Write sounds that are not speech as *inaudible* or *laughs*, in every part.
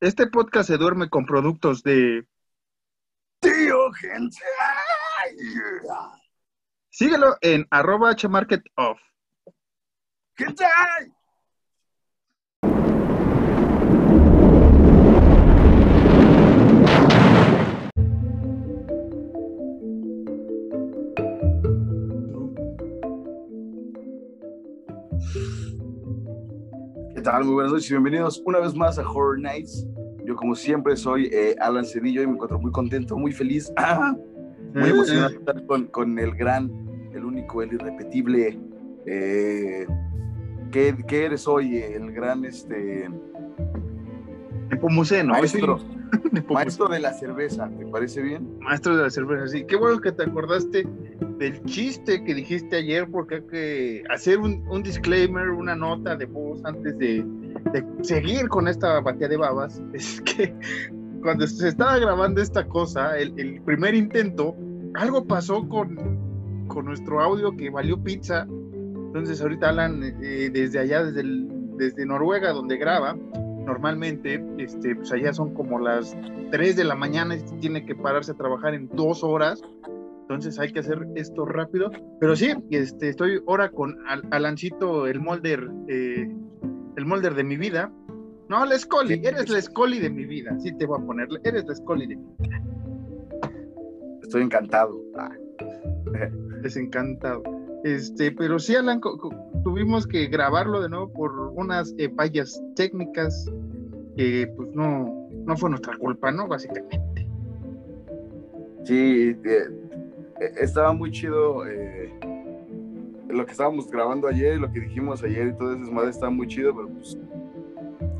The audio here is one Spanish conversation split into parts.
Este podcast se duerme con productos de Tío Gente. Síguelo en arroba hmarketoff. Tal? Muy buenas noches y bienvenidos una vez más a Horror Nights. Yo como siempre soy eh, Alan Cedillo y me encuentro muy contento, muy feliz, *laughs* muy emocionado de estar con, con el gran, el único, el irrepetible. Eh, ¿qué, qué eres hoy? El gran este, Nepomuceno. maestro, *laughs* maestro de la cerveza. ¿Te parece bien? Maestro de la cerveza, sí. Qué bueno que te acordaste del chiste que dijiste ayer, porque hay que hacer un, un disclaimer, una nota de voz antes de, de seguir con esta batalla de babas. *laughs* Es que cuando se estaba grabando esta cosa, el, el primer intento, algo pasó con, con nuestro audio que valió pizza. Entonces ahorita Alan, eh, desde allá, desde, el- desde Noruega, donde graba, normalmente, este, pues allá son como las 3 de la mañana y tiene que pararse a trabajar en dos horas. Entonces hay que hacer esto rápido. Pero sí, este, estoy ahora con Al- Alancito, el molder, eh, el molder de mi vida. No, la Scully, eres la Scully de mi vida. Sí te voy a poner, eres la Scully de mi vida. Estoy encantado. Ah, Desencantado. Este, pero sí, Alan, tuvimos que grabarlo de nuevo por unas eh, fallas técnicas que pues no, no fue nuestra culpa, ¿no? Básicamente. Sí, eh, estaba muy chido eh, lo que estábamos grabando ayer, lo que dijimos ayer y todo eso, madre estaba muy chido, pero pues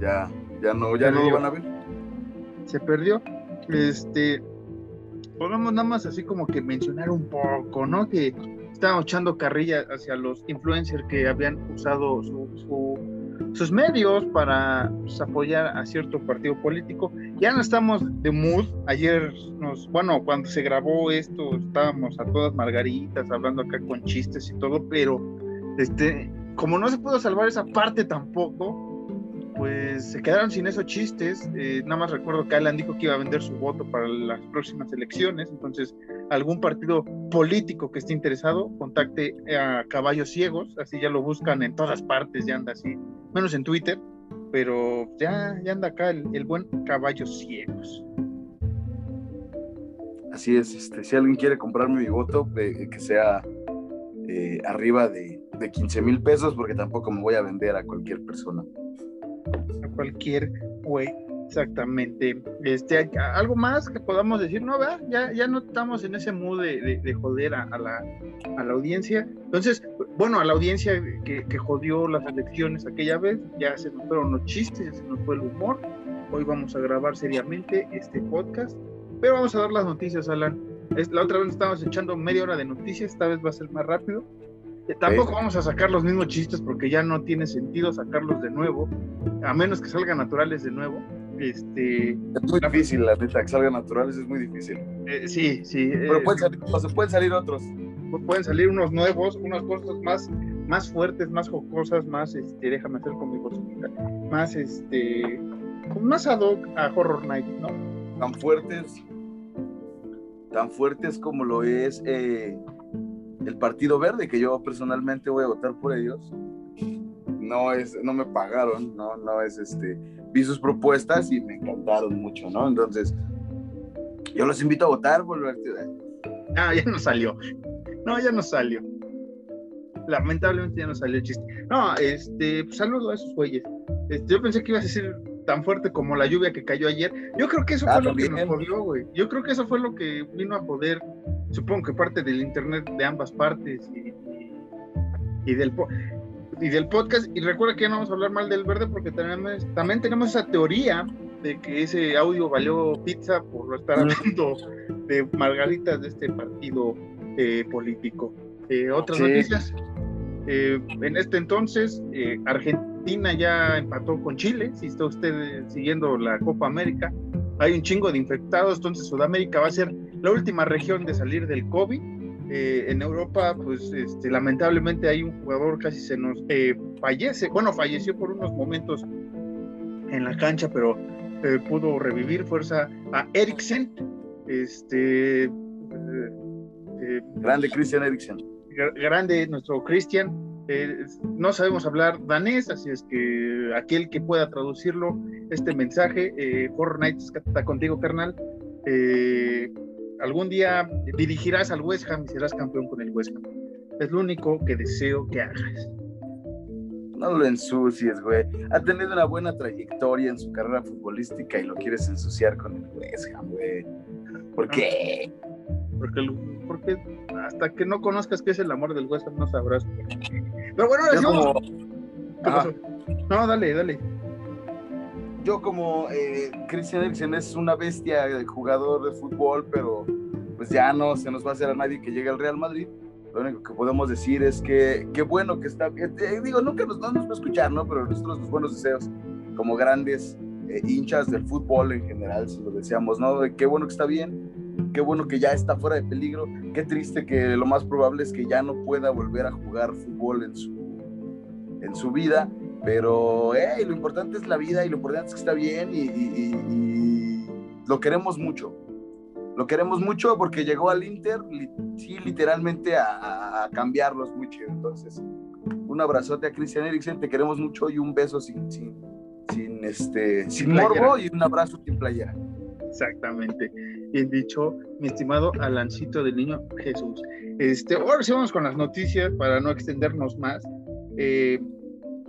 ya, ya no, ya no lo van a ver. se perdió. Este, podemos nada más así como que mencionar un poco, ¿no? Que estábamos echando carrilla hacia los influencers que habían usado su- su- sus medios para pues, apoyar a cierto partido político. Ya no estamos de mood. Ayer nos, bueno, cuando se grabó esto, estábamos a todas margaritas, hablando acá con chistes y todo, pero este, como no se pudo salvar esa parte tampoco, pues se quedaron sin esos chistes. Eh, nada más recuerdo que Alan dijo que iba a vender su voto para las próximas elecciones. Entonces, algún partido político que esté interesado, contacte a Caballos Ciegos. Así ya lo buscan en todas partes, ya anda así, menos en Twitter. Pero ya, ya anda acá el, buen Caballos Ciegos. Así es, este, si alguien quiere comprarme mi voto, eh, que sea eh, arriba de, de 15 mil pesos, porque tampoco me voy a vender a cualquier persona. A cualquier güey. Exactamente. Este, ¿hay algo más que podamos decir, no, ¿verdad? Ya, ya no estamos en ese mood de, de- de joder a, a la, a la audiencia. Entonces, bueno, a la audiencia que, que jodió las elecciones aquella vez, ya se nos fueron los chistes, ya se nos fue el humor. Hoy vamos a grabar seriamente este podcast, pero vamos a dar las noticias, Alan. La otra vez estábamos echando media hora de noticias, esta vez va a ser más rápido. Eh, tampoco vamos a sacar los mismos chistes porque ya no tiene sentido sacarlos de nuevo, a menos que salgan naturales de nuevo. Este, Es muy difícil, la neta, que salgan naturales es muy difícil. eh, sí, sí. Pero eh, pueden salir, o sea, pueden salir otros. pueden salir unos nuevos, unas cosas más, más fuertes, más jocosas, más, este, déjame hacer con mi vocecita, más, este, más ad hoc a Horror Night, ¿no? tan fuertes, tan fuertes como lo es eh, el Partido Verde, que yo personalmente voy a votar por ellos. No es, no me pagaron, no, no es este, vi sus propuestas y me encantaron mucho, ¿no? Entonces, yo los invito a votar por el Partido Ah, ya no salió. No, ya no salió. Lamentablemente ya no salió el chiste. No, este, pues, saludo a esos güeyes. Este, yo pensé que ibas a decir tan fuerte como la lluvia que cayó ayer. Yo creo que eso Ah, fue lo que nos jodió, güey. Yo creo que eso fue lo que vino a poder, supongo que parte del internet de ambas partes y, y- y del y del podcast. Y recuerda que ya no vamos a hablar mal del verde porque tenemos, también tenemos esa teoría de que ese audio valió pizza por estar hablando de margaritas de este partido eh, político. Eh, otras Sí. noticias. Eh, en este entonces, eh, Argentina ya empató con Chile. Si está usted siguiendo la Copa América, hay un chingo de infectados. Entonces, Sudamérica va a ser la última región de salir del COVID. Eh, en Europa, pues este, lamentablemente hay un jugador casi se nos eh, fallece. Bueno, falleció por unos momentos en la cancha, pero eh, pudo revivir, fuerza a Eriksen, este, grande Christian Eriksen. Grande nuestro Christian, no sabemos hablar danés, así es que aquel que pueda traducirlo, este mensaje, eh, Fortnite está contigo, carnal. algún día dirigirás al West Ham y serás campeón con el West Ham. Es lo único que deseo que hagas. No lo ensucies, güey. Ha tenido una buena trayectoria en su carrera futbolística y lo quieres ensuciar con el West Ham, güey. ¿Por qué? Porque, porque hasta que no conozcas qué es el amor del West Ham no sabrás. Pero bueno, ahora sí. No, dale, dale. Yo como eh, Christian Eriksen es una bestia de jugador de fútbol, pero pues ya no se nos va a hacer a nadie que llegue al Real Madrid lo único que podemos decir es que qué bueno que está bien. Eh, digo, nunca nos, no nos va a escuchar, ¿no? Pero nosotros los buenos deseos, como grandes eh, hinchas del fútbol en general, si lo deseamos, ¿no? qué bueno que está bien, qué bueno que ya está fuera de peligro, qué triste que lo más probable es que ya no pueda volver a jugar fútbol en su, en su vida, pero hey, lo importante es la vida y lo importante es que está bien y lo queremos mucho lo queremos mucho porque llegó al Inter, sí, literalmente a, cambiarlos muy chido. Entonces, un abrazote a Christian Eriksen, te queremos mucho y un beso sin, sin, sin, este, sin morbo y un abrazo sin playera. Exactamente. Bien dicho, mi estimado Alancito del Niño Jesús. Este, ahora sí vamos con las noticias para no extendernos más. Eh,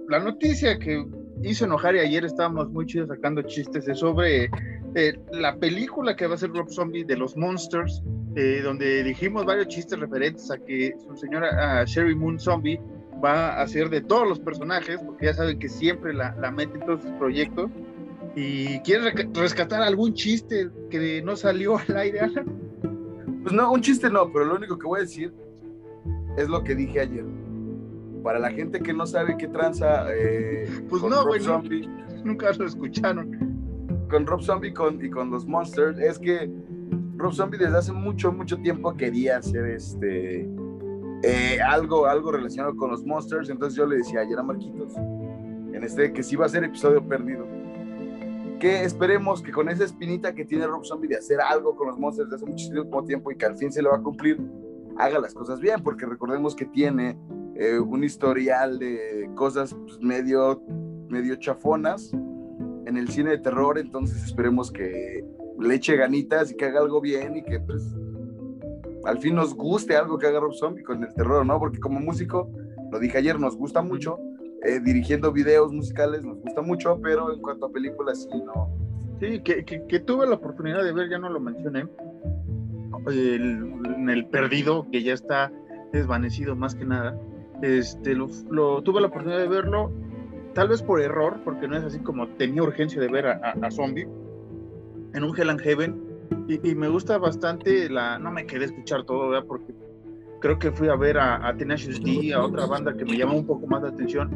la noticia que hizo enojar y ayer estábamos muy chidos sacando chistes es sobre eh, la película que va a ser Rob Zombie de los Monsters, eh, donde dijimos varios chistes referentes a que su señora Sherry Moon Zombie va a ser de todos los personajes, porque ya saben que siempre la, la mete en todos sus proyectos. ¿Y quiere rescatar algún chiste que no salió al aire, Pues no, un chiste no, pero lo único que voy a decir es lo que dije ayer. Para la gente que no sabe qué tranza. Eh, pues no, güey, nunca lo escucharon con Rob Zombie y con los Monsters es que Rob Zombie desde hace mucho, mucho tiempo quería hacer este eh, algo, algo relacionado con los Monsters. Entonces yo le decía ayer a Marquitos, en este, que sí va a ser episodio perdido. Que esperemos que con esa espinita que tiene Rob Zombie de hacer algo con los Monsters desde hace muchísimo tiempo y que al fin se le va a cumplir, haga las cosas bien, porque recordemos que tiene eh, un historial de cosas pues, medio, medio chafonas en el cine de terror, entonces esperemos que le eche ganitas y que haga algo bien y que pues al fin nos guste algo que haga Rob Zombie con el terror, ¿no? Porque como músico, lo dije ayer, nos gusta mucho, eh, dirigiendo videos musicales nos gusta mucho, pero en cuanto a películas sí, no. Sí, que, que, tuve la oportunidad de ver, ya no lo mencioné, en el Perdido, que ya está desvanecido más que nada, este, lo, lo, tuve la oportunidad de verlo tal vez por error, porque no es así como tenía urgencia de ver a, Zombie en un Hell and Heaven. Y, me gusta bastante la. No me quedé escuchar todo, ¿verdad? Porque creo que fui a ver a, a Tenacious D, a otra banda que me llamó un poco más la atención.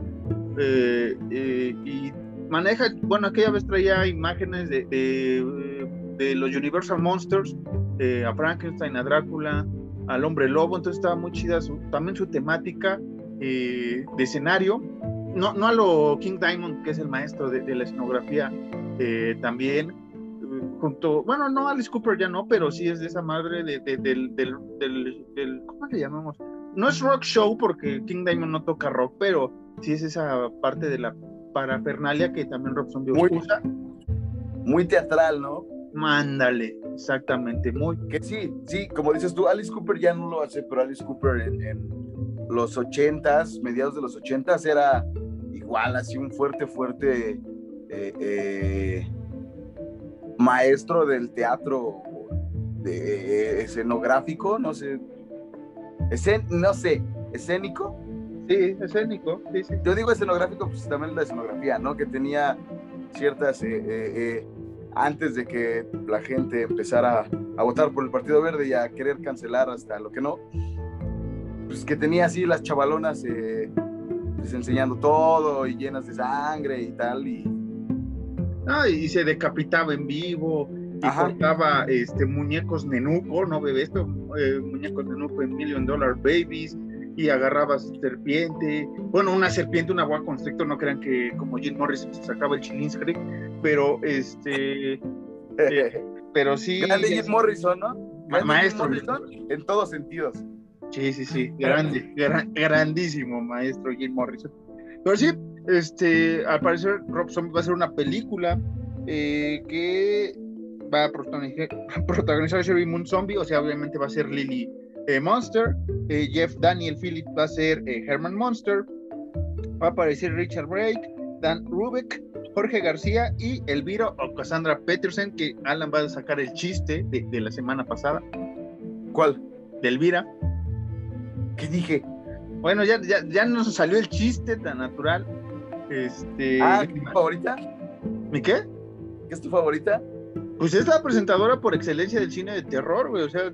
Eh, eh, y maneja, bueno, aquella vez traía imágenes de, de, los Universal Monsters, eh, a Frankenstein, a Drácula, al Hombre Lobo, entonces estaba muy chida también su temática de escenario no, no a lo King Diamond, que es el maestro de, la escenografía, eh, también, eh, junto, bueno, no Alice Cooper ya no, pero sí es de esa madre de, del, del, ¿cómo le llamamos? No es rock show porque King Diamond no toca rock, pero sí es esa parte de la parafernalia que también Rob Zombie muy, usa. Muy teatral, ¿no? Mándale, exactamente, muy. Que sí, sí, como dices tú, Alice Cooper ya no lo hace, pero Alice Cooper en los ochentas, mediados de los ochentas, era igual, así un fuerte, fuerte eh, eh, maestro del teatro de, eh, escenográfico, no sé, no sé, escénico. Sí, escénico, Yo digo escenográfico, pues también la escenografía, ¿no? Que tenía ciertas, antes de que la gente empezara a votar por el Partido Verde y a querer cancelar hasta lo que no, pues que tenía así las chavalonas eh, pues, enseñando todo y llenas de sangre y tal. Y, ah, y se decapitaba en vivo y cortaba este, muñecos nenuco, ¿no bebé? Esto, eh, muñecos nenuco en Million Dollar Babies. y agarrabas serpiente, bueno, una serpiente, una boa constrictor, no crean que como Jim Morris se sacaba el Chilinscript, pero este, eh, pero sí. Grande Jim Morrison, ¿no? maestro. en todos sentidos. Sí, sí, sí, grande, grandísimo maestro Jim Morrison. Pero sí, este, al parecer Rob Zombie va a hacer una película eh, que va a *laughs* protagonizar, protagonizar Sherry Moon Zombie, o sea, obviamente va a ser Lily eh, Monster, eh, Jeff Daniel Phillip va a ser Herman Monster, va a aparecer Richard Brake, Dan Rubik, Jorge García y Elvira o Cassandra Peterson, que Alan va a sacar el chiste de, la semana pasada. ¿Cuál? De Elvira. ¿Qué dije? Bueno, ya, ya, ya nos salió el chiste tan natural. Este, ah, ¿tu favorita? ¿Mi qué? ¿Qué es tu favorita? Pues es la presentadora por excelencia del cine de terror, güey. O sea,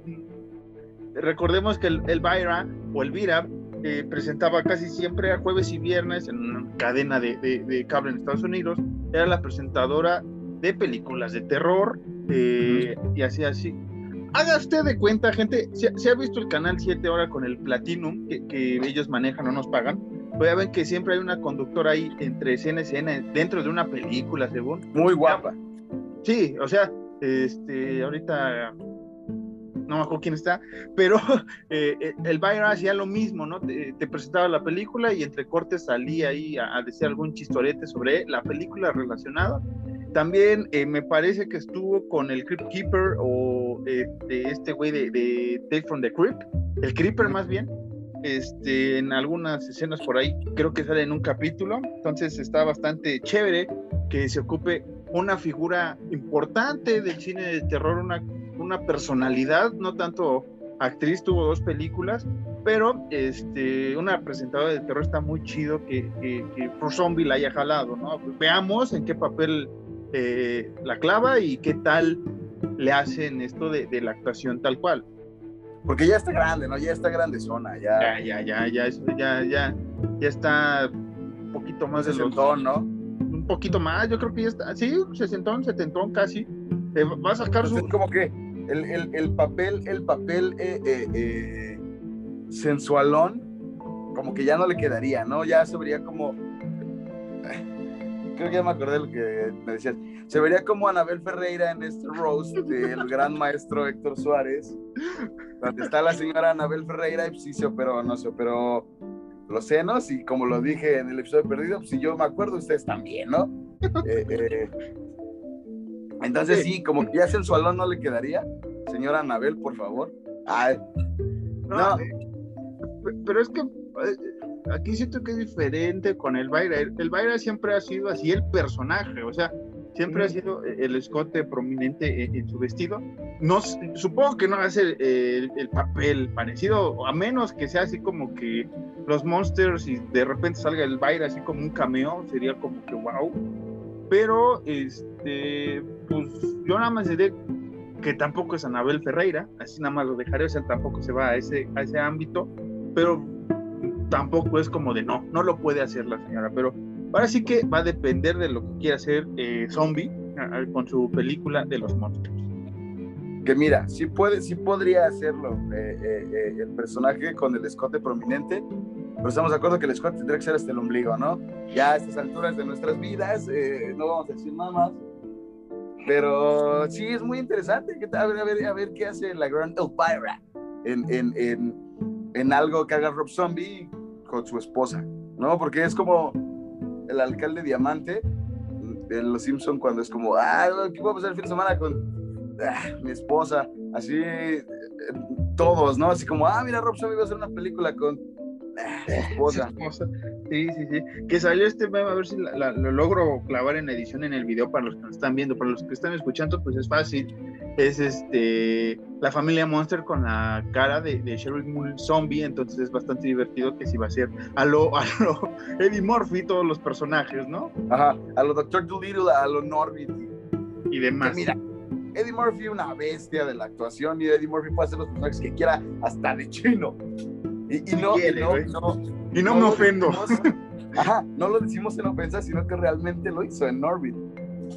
recordemos que el, Elvira o Elvira eh, presentaba casi siempre a jueves y viernes en una cadena de, cable en Estados Unidos. Era la presentadora de películas de terror eh, y así, así. Haga usted de cuenta, gente, se, ha visto el canal 7 ahora con el Platinum que, ellos manejan o nos pagan. Voy a ver que siempre hay una conductora ahí entre escena y escena, dentro de una película, según. Muy guapa. Sí, o sea, este, ahorita no me acuerdo quién está, pero *laughs* eh, eh, el Byron hacía lo mismo, ¿no? Te, presentaba la película y entre cortes salía ahí a, decir algún chistorete sobre la película relacionada. También eh, me parece que estuvo con el Crypt Keeper o de este güey de, de Take from the Crypt, el Creeper más bien, este, en algunas escenas por ahí, creo que sale en un capítulo, entonces está bastante chévere que se ocupe una figura importante del cine de terror, una, una personalidad, no tanto actriz, tuvo dos películas, pero este, una presentadora de terror está muy chido que, que, que Zombie la haya jalado. Veamos en qué papel eh, la clava y qué tal le hacen esto de, la actuación tal cual. Porque ya está grande, ¿no? Ya está grande zona, ya. Ya, ya, ya, ya, ya, ya, ya está un poquito más de los... ¿no? poquito más, yo creo que ya está, sí, sesentón, setentón casi. Eh, va a sacar su. como que el, el, el papel, el papel eh, eh, sensualón, como que ya no le quedaría, ¿no? Ya se vería como. Creo que ya me acordé de lo que me decías. Se vería como Anabel Ferreira en este roast del gran maestro Héctor Suárez, donde está la señora Anabel Ferreira y sí se operó, no se operó los senos y como lo dije en el episodio perdido, pues si yo me acuerdo, ustedes también, ¿no? Eh, eh, entonces sí, como que ya sensualón no le quedaría. Señora Anabel, por favor. Ay, no, eh, pero es que aquí siento que es diferente con el Bayra. El, Bayra siempre ha sido así el personaje, o sea, siempre ha sido el escote prominente en, su vestido. No, supongo que no hace el, el, papel parecido, a menos que sea así como que los monsters y de repente salga el baile así como un cameo, sería como que wow. Pero, este, pues yo nada más diré que tampoco es Anabel Ferreira, así nada más lo dejaré, o sea, tampoco se va a ese, a ese ámbito, pero tampoco es como de no, no lo puede hacer la señora, pero ahora sí que va a depender de lo que quiera hacer eh, Zombie con su película de los monstruos. Que mira, sí, puede, sí podría hacerlo eh, eh, el personaje con el escote prominente, pero estamos de acuerdo que el escote tendría que ser hasta el ombligo, ¿no? Ya a estas alturas de nuestras vidas, eh, no vamos a decir nada más. Pero sí, es muy interesante. A ver, a ver, a ver qué hace la gran Elvira en, en, en, en algo que haga Rob Zombie con su esposa, ¿no? Porque es como el alcalde Diamante en Los Simpson cuando es como, ah, ¿qué puedo pasar el fin de semana con ah, mi esposa? Así, eh, todos, ¿no? Así como, ah, mira, Rob Zombie va a hacer una película con esposa. Sí, sí, sí. Que salió este a ver si lo logro clavar en edición en el video para los que nos están viendo. Para los que están escuchando, pues es fácil. Es este la familia Monster con la cara de, de Sherry Zombie. Entonces es bastante divertido que si va a ser a lo, *laughs* a lo Eddie Murphy, todos los personajes, ¿no? Ajá, a lo Dr. Dolittle, a lo Norbit y demás. mira, Eddie Murphy, una bestia de la actuación, y Eddie Murphy puede hacer los personajes que quiera, hasta de chino. Y, no, y no, me ofendo. *laughs* ajá, no lo decimos en ofensa, sino que realmente lo hizo en Norbit.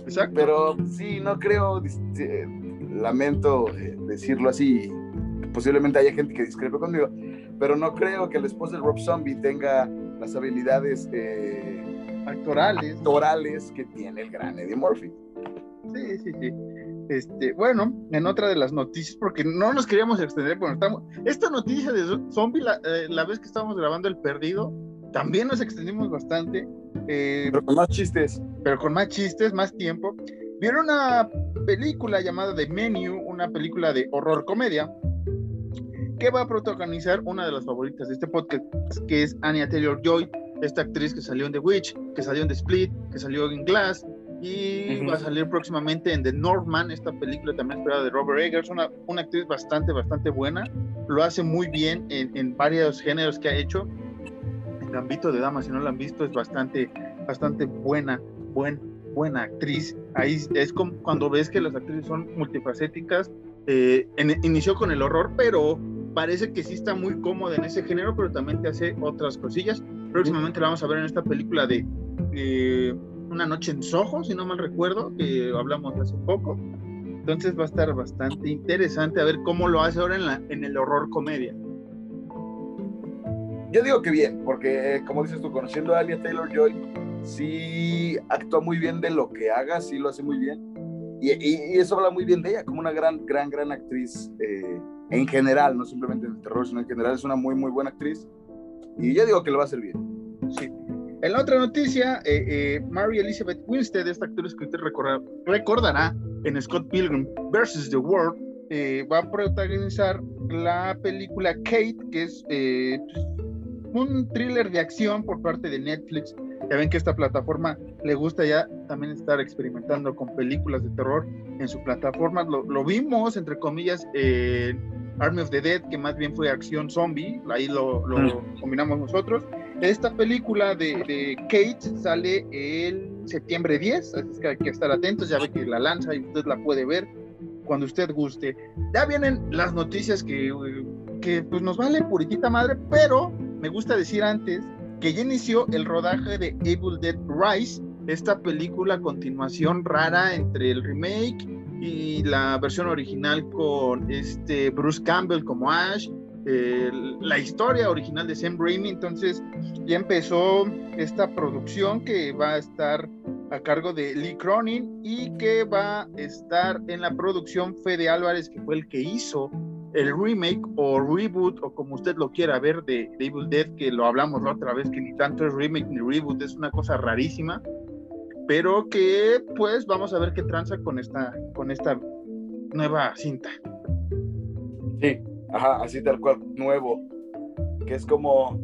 Exacto. Pero sí, no creo, lamento eh, decirlo así, posiblemente haya gente que discrepe conmigo, pero no creo que el esposo de Rob Zombie tenga las habilidades eh, actorales. actorales que tiene el gran Eddie Murphy. Sí, sí, sí. Este, bueno, en otra de las noticias, porque no nos queríamos extender, bueno, estamos, esta noticia de Zombie, la, eh, la vez que estábamos grabando El Perdido, también nos extendimos bastante. Eh, pero con más chistes. Pero con más chistes, más tiempo. Vieron una película llamada The Menu, una película de horror comedia, que va a protagonizar una de las favoritas de este podcast, que es Anya Taylor Joy, esta actriz que salió en The Witch, que salió en The Split, que salió en Glass, y va a salir próximamente en The Northman, esta película también esperada de Robert Eggers, una, una actriz bastante, bastante buena, lo hace muy bien en, en varios géneros que ha hecho. En Gambito de Dama, si no la han visto, es bastante, bastante buena, buen, buena actriz. Ahí es como cuando ves que las actrices son multifacéticas. Eh, inició con el horror, pero parece que sí está muy cómoda en ese género, pero también te hace otras cosillas. Próximamente la vamos a ver en esta película de eh, una noche en Soho, si no mal recuerdo, que hablamos hace poco. Entonces va a estar bastante interesante a ver cómo lo hace ahora en, la, en el horror comedia. Yo digo que bien, porque como dices tú, conociendo a Alia Taylor Joy, sí actúa muy bien de lo que haga, sí lo hace muy bien. Y, y, eso habla muy bien de ella, como una gran, gran, gran actriz eh, en general, no simplemente en el terror, sino en general es una muy, muy buena actriz. Y yo digo que lo va a bien. Sí. En la otra noticia, eh, eh, Mary Elizabeth Winstead, esta actriz que usted recordará en Scott Pilgrim vs. The World, eh, va a protagonizar la película Kate, que es un thriller de acción por parte de Netflix. Ya ven que esta plataforma le gusta ya también estar experimentando con películas de terror en su plataforma. Lo, lo vimos, entre comillas, en Army of the Dead, que más bien fue acción zombie, ahí lo, combinamos nosotros. Esta película de, Kate sale el septiembre 10, así que hay que estar atentos, ya ve que la lanza y usted la puede ver cuando usted guste. Ya vienen las noticias que, que pues nos vale puritita madre, pero me gusta decir antes que ya inició el rodaje de Evil Dead Rise, esta película continuación rara entre el remake y la versión original con este Bruce Campbell como Ash, la historia original de Sam Raimi, entonces ya empezó esta producción que va a estar a cargo de Lee Cronin y que va a estar en la producción Fede Álvarez, que fue el que hizo el remake o reboot o como usted lo quiera ver de, de Evil Dead, que lo hablamos la otra vez, que ni tanto es remake ni reboot, es una cosa rarísima pero que pues vamos a ver qué tranza con esta, con esta nueva cinta. Sí, ajá, así tal cual, nuevo, que es como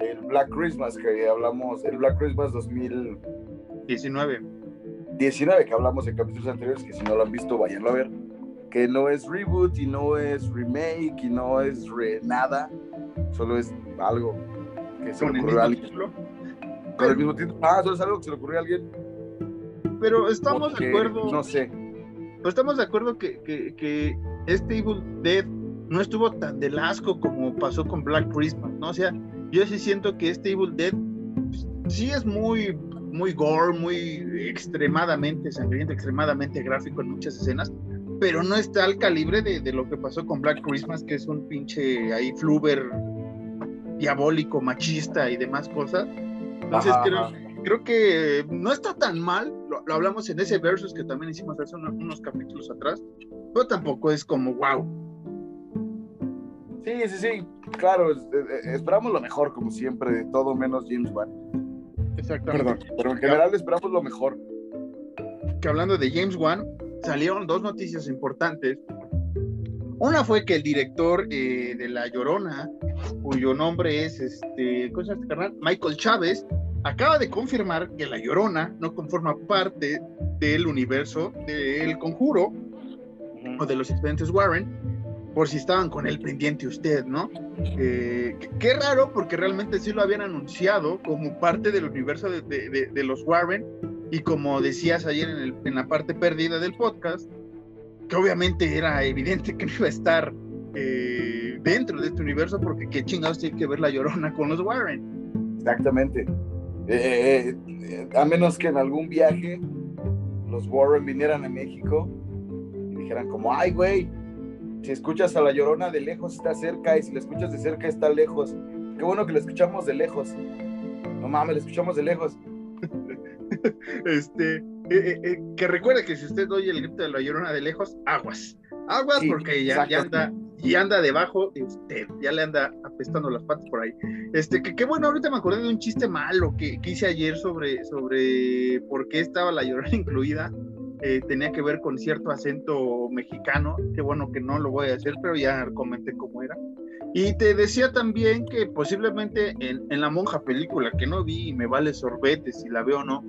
el Black Christmas que hablamos, el Black Christmas 2019. 19, que hablamos en capítulos anteriores, que si no lo han visto, vayanlo a ver, que no es reboot y no es remake y no es nada, solo es algo que se le ocurrió a alguien. Con el mismo título. Ah, solo es algo que se le ocurrió a alguien pero estamos de acuerdo. No sé. Pero estamos de acuerdo que, que, que, este Evil Dead no estuvo tan del asco como pasó con Black Christmas, ¿no? O sea, yo sí siento que este Evil Dead pues, sí es muy, muy gore, muy extremadamente sangriento, extremadamente gráfico en muchas escenas, pero no está al calibre de, de lo que pasó con Black Christmas, que es un pinche ahí fluber diabólico, machista y demás cosas. Entonces creo, creo que no está tan mal, lo, hablamos en ese versus que también hicimos hace unos, capítulos atrás, pero tampoco es como wow. Sí, sí, sí, claro, esperamos lo mejor, como siempre, de todo menos James Wan. Exactamente. Perdón, pero en general esperamos lo mejor. Que hablando de James Wan, salieron dos noticias importantes. Una fue que el director eh, de La Llorona, cuyo nombre es este, ¿cómo se llama este carnal? Michael Chávez, acaba de confirmar que La Llorona no conforma parte del universo del conjuro o de los expedientes Warren, por si estaban con el pendiente usted, ¿no? Eh, qué raro, porque realmente sí lo habían anunciado como parte del universo de, los Warren, y como decías ayer en, la parte perdida del podcast, que obviamente era evidente que no iba a estar eh, dentro de este universo, porque qué chingados tiene que ver la llorona con los Warren. Exactamente. Eh, eh, a menos que en algún viaje los Warren vinieran a México y dijeran como, ay, güey, si escuchas a la llorona de lejos está cerca y si la escuchas de cerca está lejos. Qué bueno que la escuchamos de lejos. No mames, la escuchamos de lejos. *laughs* este, eh, eh, eh, que recuerde que si usted oye el grito de la llorona de lejos, aguas. Aguas porque ya, ya, anda, y anda debajo de usted, ya le anda apestando las patas por ahí. Este, que qué bueno, ahorita me acordé de un chiste malo que, que hice ayer sobre, sobre por qué estaba la llorona *laughs* incluida. tenía que ver con cierto acento mexicano, qué bueno que no lo voy a hacer, pero ya comenté cómo era. Y te decía también que posiblemente en, en la monja película que no vi y me vale sorbete si la veo o no,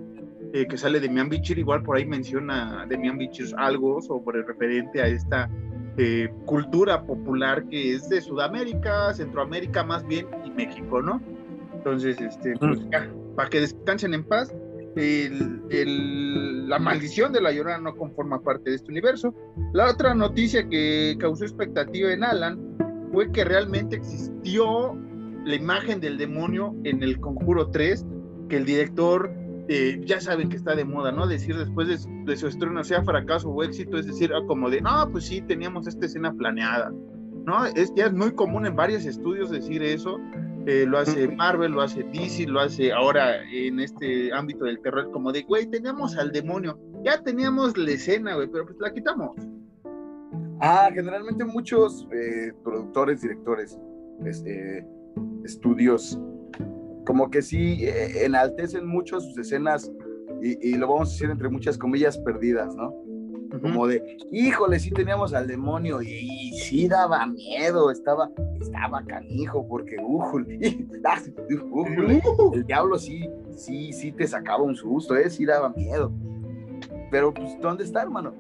eh, que sale de Mian Bichir, igual por ahí menciona de Mian Bichir algo sobre referente a esta eh, cultura popular que es de Sudamérica, Centroamérica más bien y México, ¿no? Entonces, este, pues ya, para que descansen en paz. El, la maldición de la llorona no conforma parte de este universo. La otra noticia que causó expectativa en Alan fue que realmente existió la imagen del demonio en el Conjuro 3, que el director eh, ya saben que está de moda, ¿no? Decir después de, su estreno sea fracaso o éxito, es decir, ah, como de, no, pues sí, teníamos esta escena planeada, ¿no? Es, ya es muy común en varios estudios decir eso, eh, lo hace Marvel, lo hace DC, lo hace ahora en este ámbito del terror, como de, güey, teníamos al demonio, ya teníamos la escena, güey, pero pues la quitamos. Ah, generalmente muchos eh, productores, directores, este, estudios como que sí eh, enaltecen mucho sus escenas y, lo vamos a decir entre muchas comillas perdidas, ¿no? Como de, híjole, sí teníamos al demonio y, sí daba miedo, estaba, estaba canijo porque, *laughs* ah, el diablo sí, sí, sí te sacaba un susto, ¿eh? sí daba miedo. Pero, pues, ¿dónde está, hermano?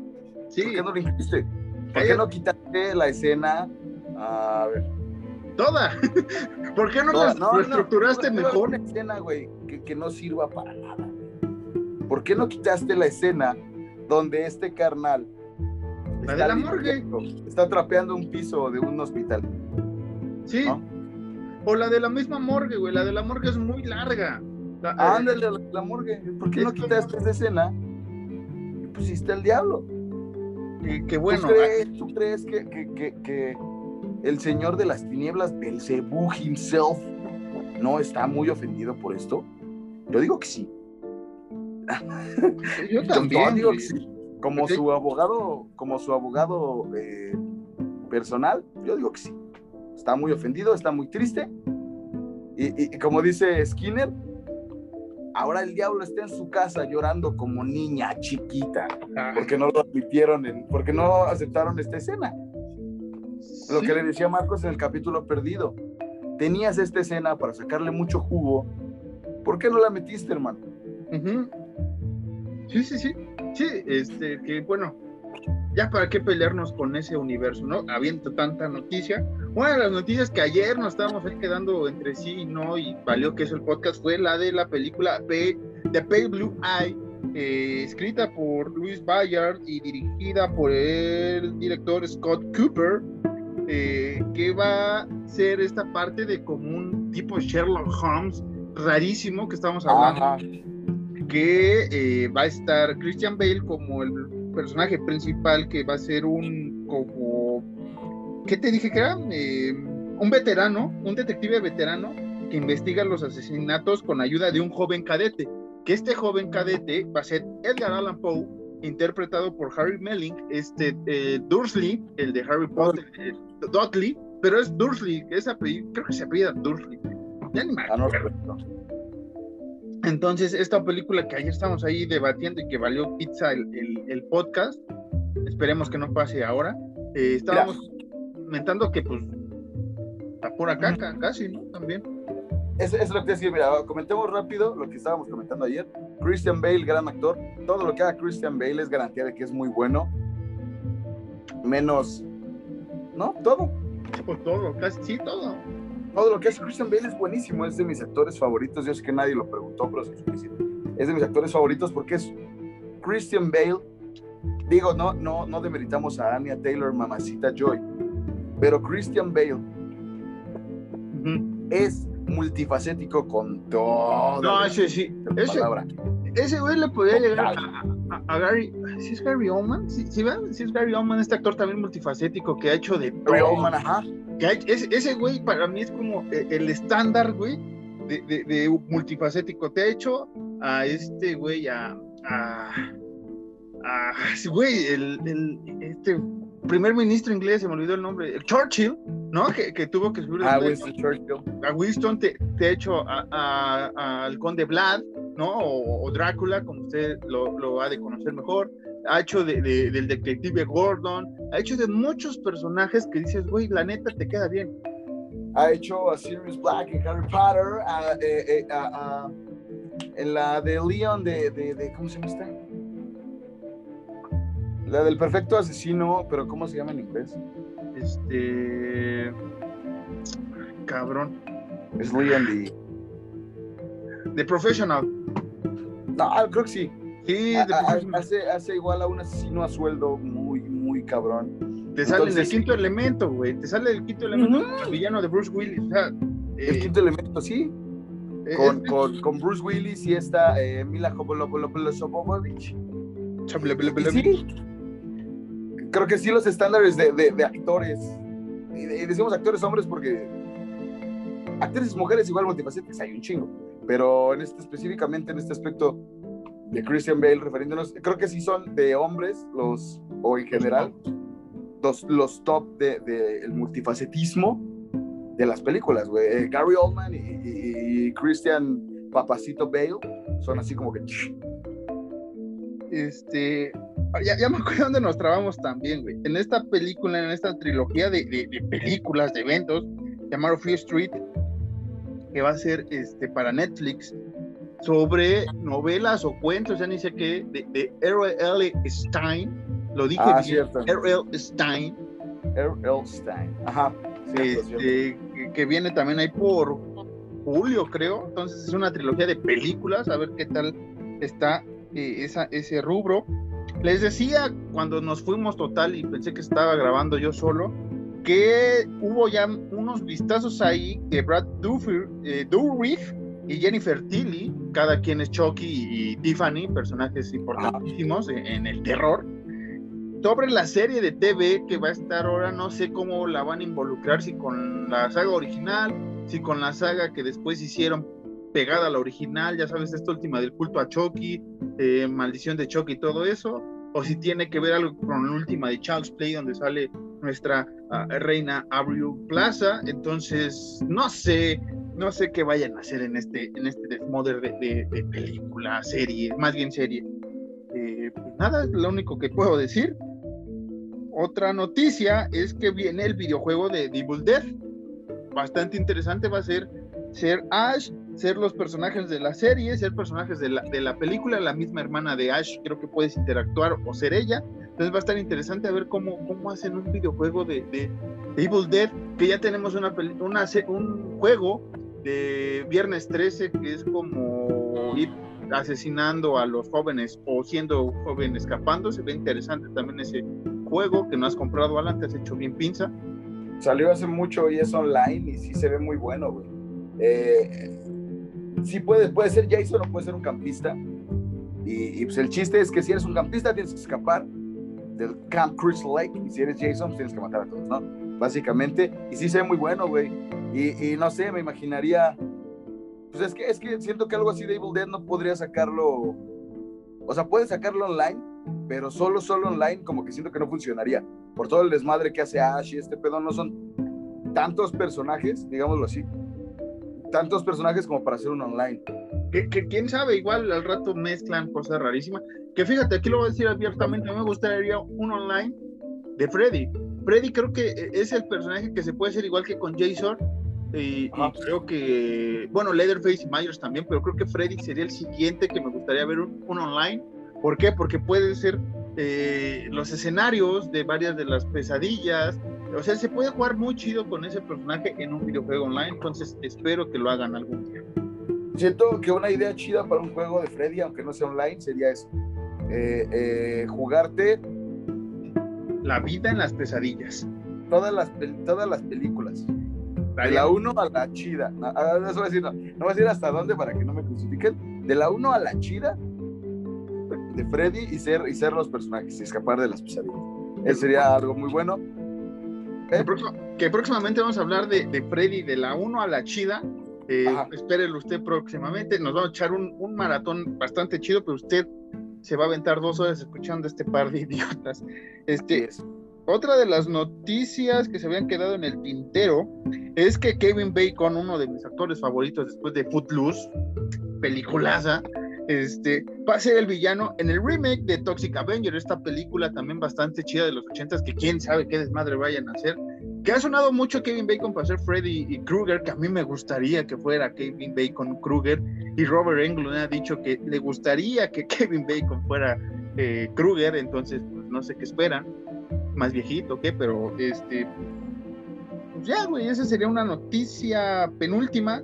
Sí. ¿Por qué no lo dijiste? ¿Por qué no quitaste la escena? A ver, Toda. *laughs* ¿Por qué no, lo estructuraste mejor? Una escena, güey, que, no sirva para nada. ¿Por qué no quitaste la escena donde este carnal la de la morgue está trapeando un piso de un hospital? Sí. O la de la misma morgue, güey. La de la morgue es muy larga. Ándale, la, la morgue. ¿Por qué no quitaste esa escena y pusiste al diablo? Qué bueno. ¿Tú crees, que, que el señor de las tinieblas, Belzebú himself, no está muy ofendido por esto? Yo digo que sí. Yo *laughs* también. digo que sí. Como su abogado, como su abogado eh, personal, yo digo que sí. Está muy ofendido, está muy triste. Y, como dice Skinner, ahora el diablo está en su casa llorando como niña chiquita, porque no lo admitieron, en, porque no aceptaron esta escena. Lo que le decía Marcos en el capítulo perdido. Tenías esta escena para sacarle mucho jugo. ¿Por qué no la metiste, hermano? Sí, sí, sí. Sí, este, que bueno, ya para qué pelearnos con ese universo, ¿no? Habiendo tanta noticia. Una de las noticias que ayer nos estábamos ahí quedando entre sí y no, y valió que es el podcast, fue la de la película The Pale Blue Eye, eh, escrita por Luis Bayard y dirigida por el director Scott Cooper. Eh, que va a ser esta parte de como un tipo Sherlock Holmes rarísimo que estamos hablando. Que eh, va a estar Christian Bale como el personaje principal, que va a ser un como. ¿Qué te dije que era? Eh, un veterano, un detective veterano que investiga los asesinatos con ayuda de un joven cadete. Que este joven cadete va a ser Edgar Allan Poe interpretado por Harry Melling, este eh, Dursley, el de Harry Potter, Dudley, pero es Dursley, que es apellido, creo que se apellida Dursley. Ya ni me ah, Entonces, esta película que ayer estamos ahí debatiendo y que valió pizza el, el, podcast, esperemos que no pase ahora. Eh, estábamos comentando que, pues, está por acá, casi, ¿no? También. Eso, es lo que decía, mira, comentemos rápido lo que estábamos comentando ayer. Christian Bale, gran actor. Todo lo que haga Christian Bale es garantía de que es muy bueno. Menos, ¿no? Todo. Pues todo, casi sí, todo. Todo lo que hace Christian Bale es buenísimo, es de mis actores favoritos. Yo sé que nadie lo preguntó, pero es de mis actores favoritos porque es Christian Bale. Digo, no, no, no demeritamos a Anya Taylor, mamacita Joy, pero Christian Bale es multifacético con todo. No, ese sí. Ese, ese güey le podía llegar a, Gary, ¿sí es Gary Oldman? ¿Sí, sí, ¿Sí es Gary Oldman, este actor también multifacético que ha hecho de Gary Oldman, ajá. ese, güey para mí es como e, el estándar, güey, de, de, multifacético. Te ha hecho a este güey, a, a, a güey, el, el, este primer ministro inglés, se me olvidó el nombre, el Churchill, ¿no? Que, que tuvo que subir a Winston Churchill. A Winston te, te hecho al conde Vlad, ¿no? O, Drácula, como usted lo, lo, ha de conocer mejor. Ha hecho de, del detective Gordon, ha hecho de muchos personajes que dices, güey, la neta te queda bien. Ha hecho a Sirius Black en Harry Potter, eh, eh, en la de Leon de, de, ¿cómo se llama esta? La del perfecto asesino, pero ¿cómo se llama en inglés? Este. Cabrón. Es Leon de. The Professional. No, creo que sí. Sí, hace, hace igual a un asesino a sueldo muy, muy cabrón. Te sale en el quinto elemento, güey. Te sale el quinto elemento, el villano de Bruce Willis. O sea, el quinto elemento, sí. Eh, con, con, con, Bruce Willis y esta eh, Mila Jovovich. Sí, creo que sí los estándares de, de, actores, y, decimos actores hombres porque actrices mujeres igual multifacéticas hay un chingo, pero en este, específicamente en este aspecto de Christian Bale, refiriéndonos, creo que sí son de hombres los, o en general, los, los top del de, el multifacetismo de las películas, güey. Eh, Gary Oldman y, y, Christian Papacito Bale son así como que... Este, ya, ya, me acuerdo dónde nos trabamos también, güey. En esta película, en esta trilogía de, de, películas, de eventos, llamado Free Street, que va a ser este, para Netflix, sobre novelas o cuentos, ya ni sé qué, de, de R.L. Stein. Lo dije ah, bien. R.L. Stein. R.L. Stein. Ajá. este, que viene también ahí por julio, creo. Entonces es una trilogía de películas, a ver qué tal está eh, esa, ese rubro. Les decía cuando nos fuimos total y pensé que estaba grabando yo solo, que hubo ya unos vistazos ahí que Brad Dourif eh, y Jennifer Tilly, cada quien es Chucky y, Tiffany, personajes importantísimos en, el terror, sobre la serie de TV que va a estar ahora, no sé cómo la van a involucrar, si con la saga original, si con la saga que después hicieron pegada a la original, ya sabes, esta última del culto a Chucky, eh, maldición de Chucky y todo eso, o si tiene que ver algo con la última de Charles Play, donde sale nuestra ah, reina Abril Plaza. Entonces, no sé, no sé qué vayan a hacer en este, en este desmoder de, película, serie, más bien serie. Eh, pues nada, es lo único que puedo decir. Otra noticia es que viene el videojuego de Devil Death. Bastante interesante va a ser ser Ash ser los personajes de la serie, ser personajes de la, de la película, la misma hermana de Ash, creo que puedes interactuar o ser ella. Entonces va a estar interesante a ver cómo, cómo hacen un videojuego de, Evil Dead, que ya tenemos una, una, un juego de Viernes 13 que es como ir asesinando a los jóvenes o siendo joven escapando. Se ve interesante también ese juego que no has comprado, Alan, te has hecho bien pinza. Salió hace mucho y es online y sí se ve muy bueno, güey. Eh, sí puede, puede ser Jason o puede ser un campista. Y, pues el chiste es que si eres un campista tienes que escapar del Camp Crystal Lake y si eres Jason pues tienes que matar a todos, ¿no? Básicamente. Y sí se ve muy bueno, güey. Y, no sé, me imaginaría... Pues es que, es que siento que algo así de Evil Dead no podría sacarlo... O sea, puede sacarlo online, pero solo, solo online como que siento que no funcionaría. Por todo el desmadre que hace Ash y este pedo, no son tantos personajes, digámoslo así tantos personajes como para hacer un online. Que, quién sabe, igual al rato mezclan cosas rarísimas. Que fíjate, aquí lo voy a decir abiertamente, me gustaría un online de Freddy. Freddy creo que es el personaje que se puede hacer igual que con Jason. Y, creo que, bueno, Leatherface y Myers también, pero creo que Freddy sería el siguiente que me gustaría ver un, online. ¿Por qué? Porque puede ser eh, los escenarios de varias de las pesadillas, o sea, se puede jugar muy chido con ese personaje en un videojuego online, entonces espero que lo hagan algún día. Siento que una idea chida para un juego de Freddy, aunque no sea online, sería eso. Eh, eh, jugarte la vida en las pesadillas. Todas las, todas las películas. De la 1 a la chida. No, ah, no, voy a decir, no, voy a decir hasta dónde para que no me crucifiquen. De la 1 a la chida, de Freddy y ser, y ser los personajes y escapar de las pesadillas. Eso sería algo muy bueno. ¿Eh? Que, próximamente vamos a hablar de, de Freddy de la 1 a la chida. Eh, espérelo usted próximamente. Nos vamos a echar un, un, maratón bastante chido, pero usted se va a aventar dos horas escuchando este par de *laughs* idiotas. Este, otra de las noticias que se habían quedado en el tintero es que Kevin Bacon, uno de mis actores favoritos después de Footloose, peliculaza, este, va a ser el villano en el remake de Toxic Avenger, esta película también bastante chida de los ochentas, que quién sabe qué desmadre vayan a hacer, que ha sonado mucho Kevin Bacon para ser Freddy y Krueger, que a mí me gustaría que fuera Kevin Bacon Krueger, y Robert Englund ha dicho que le gustaría que *laughs* Kevin Bacon fuera eh, Krueger, entonces pues, no sé qué esperan, más viejito, ¿qué? Pero este, pues, ya, güey, esa sería una noticia penúltima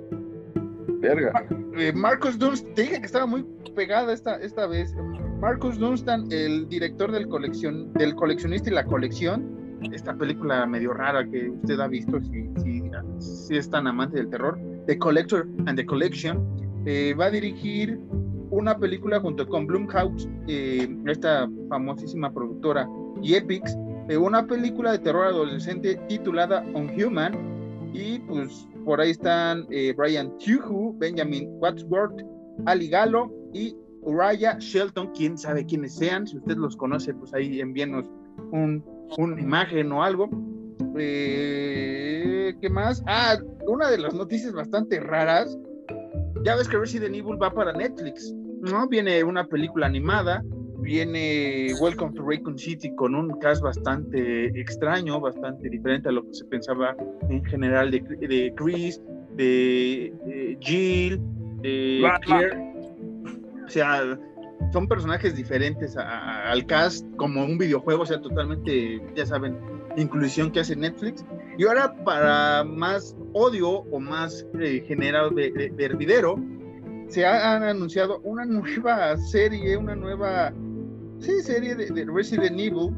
Verga. Eh, Marcus Dunstan, te dije que estaba muy pegada esta, esta vez. Marcus Dunstan, el director del, colección, del coleccionista y la colección, esta película medio rara que usted ha visto, si, si, es tan amante del terror, The Collector and the Collection, eh, va a dirigir una película junto con Blumhouse, eh, esta famosísima productora, y Epix, una película de terror adolescente titulada Unhuman, y pues por ahí están eh, Brian Tuhu, Benjamin Wadsworth, Ali Gallo y Uriah Shelton, quién sabe quiénes sean, si usted los conoce, pues ahí envíenos un, una imagen o algo. Eh, ¿Qué más? Ah, una de las noticias bastante raras. Ya ves que Resident Evil va para Netflix, ¿no? Viene una película animada viene Welcome to Raycon City con un cast bastante extraño, bastante diferente a lo que se pensaba en general de, de Chris, de, Jill, de Claire. O sea, son personajes diferentes al cast, como un videojuego, o sea, totalmente, ya saben, inclusión que hace Netflix. Y ahora, para más odio o más eh, generado de, de hervidero, se ha, han anunciado una nueva serie, una nueva sí, serie de, Resident Evil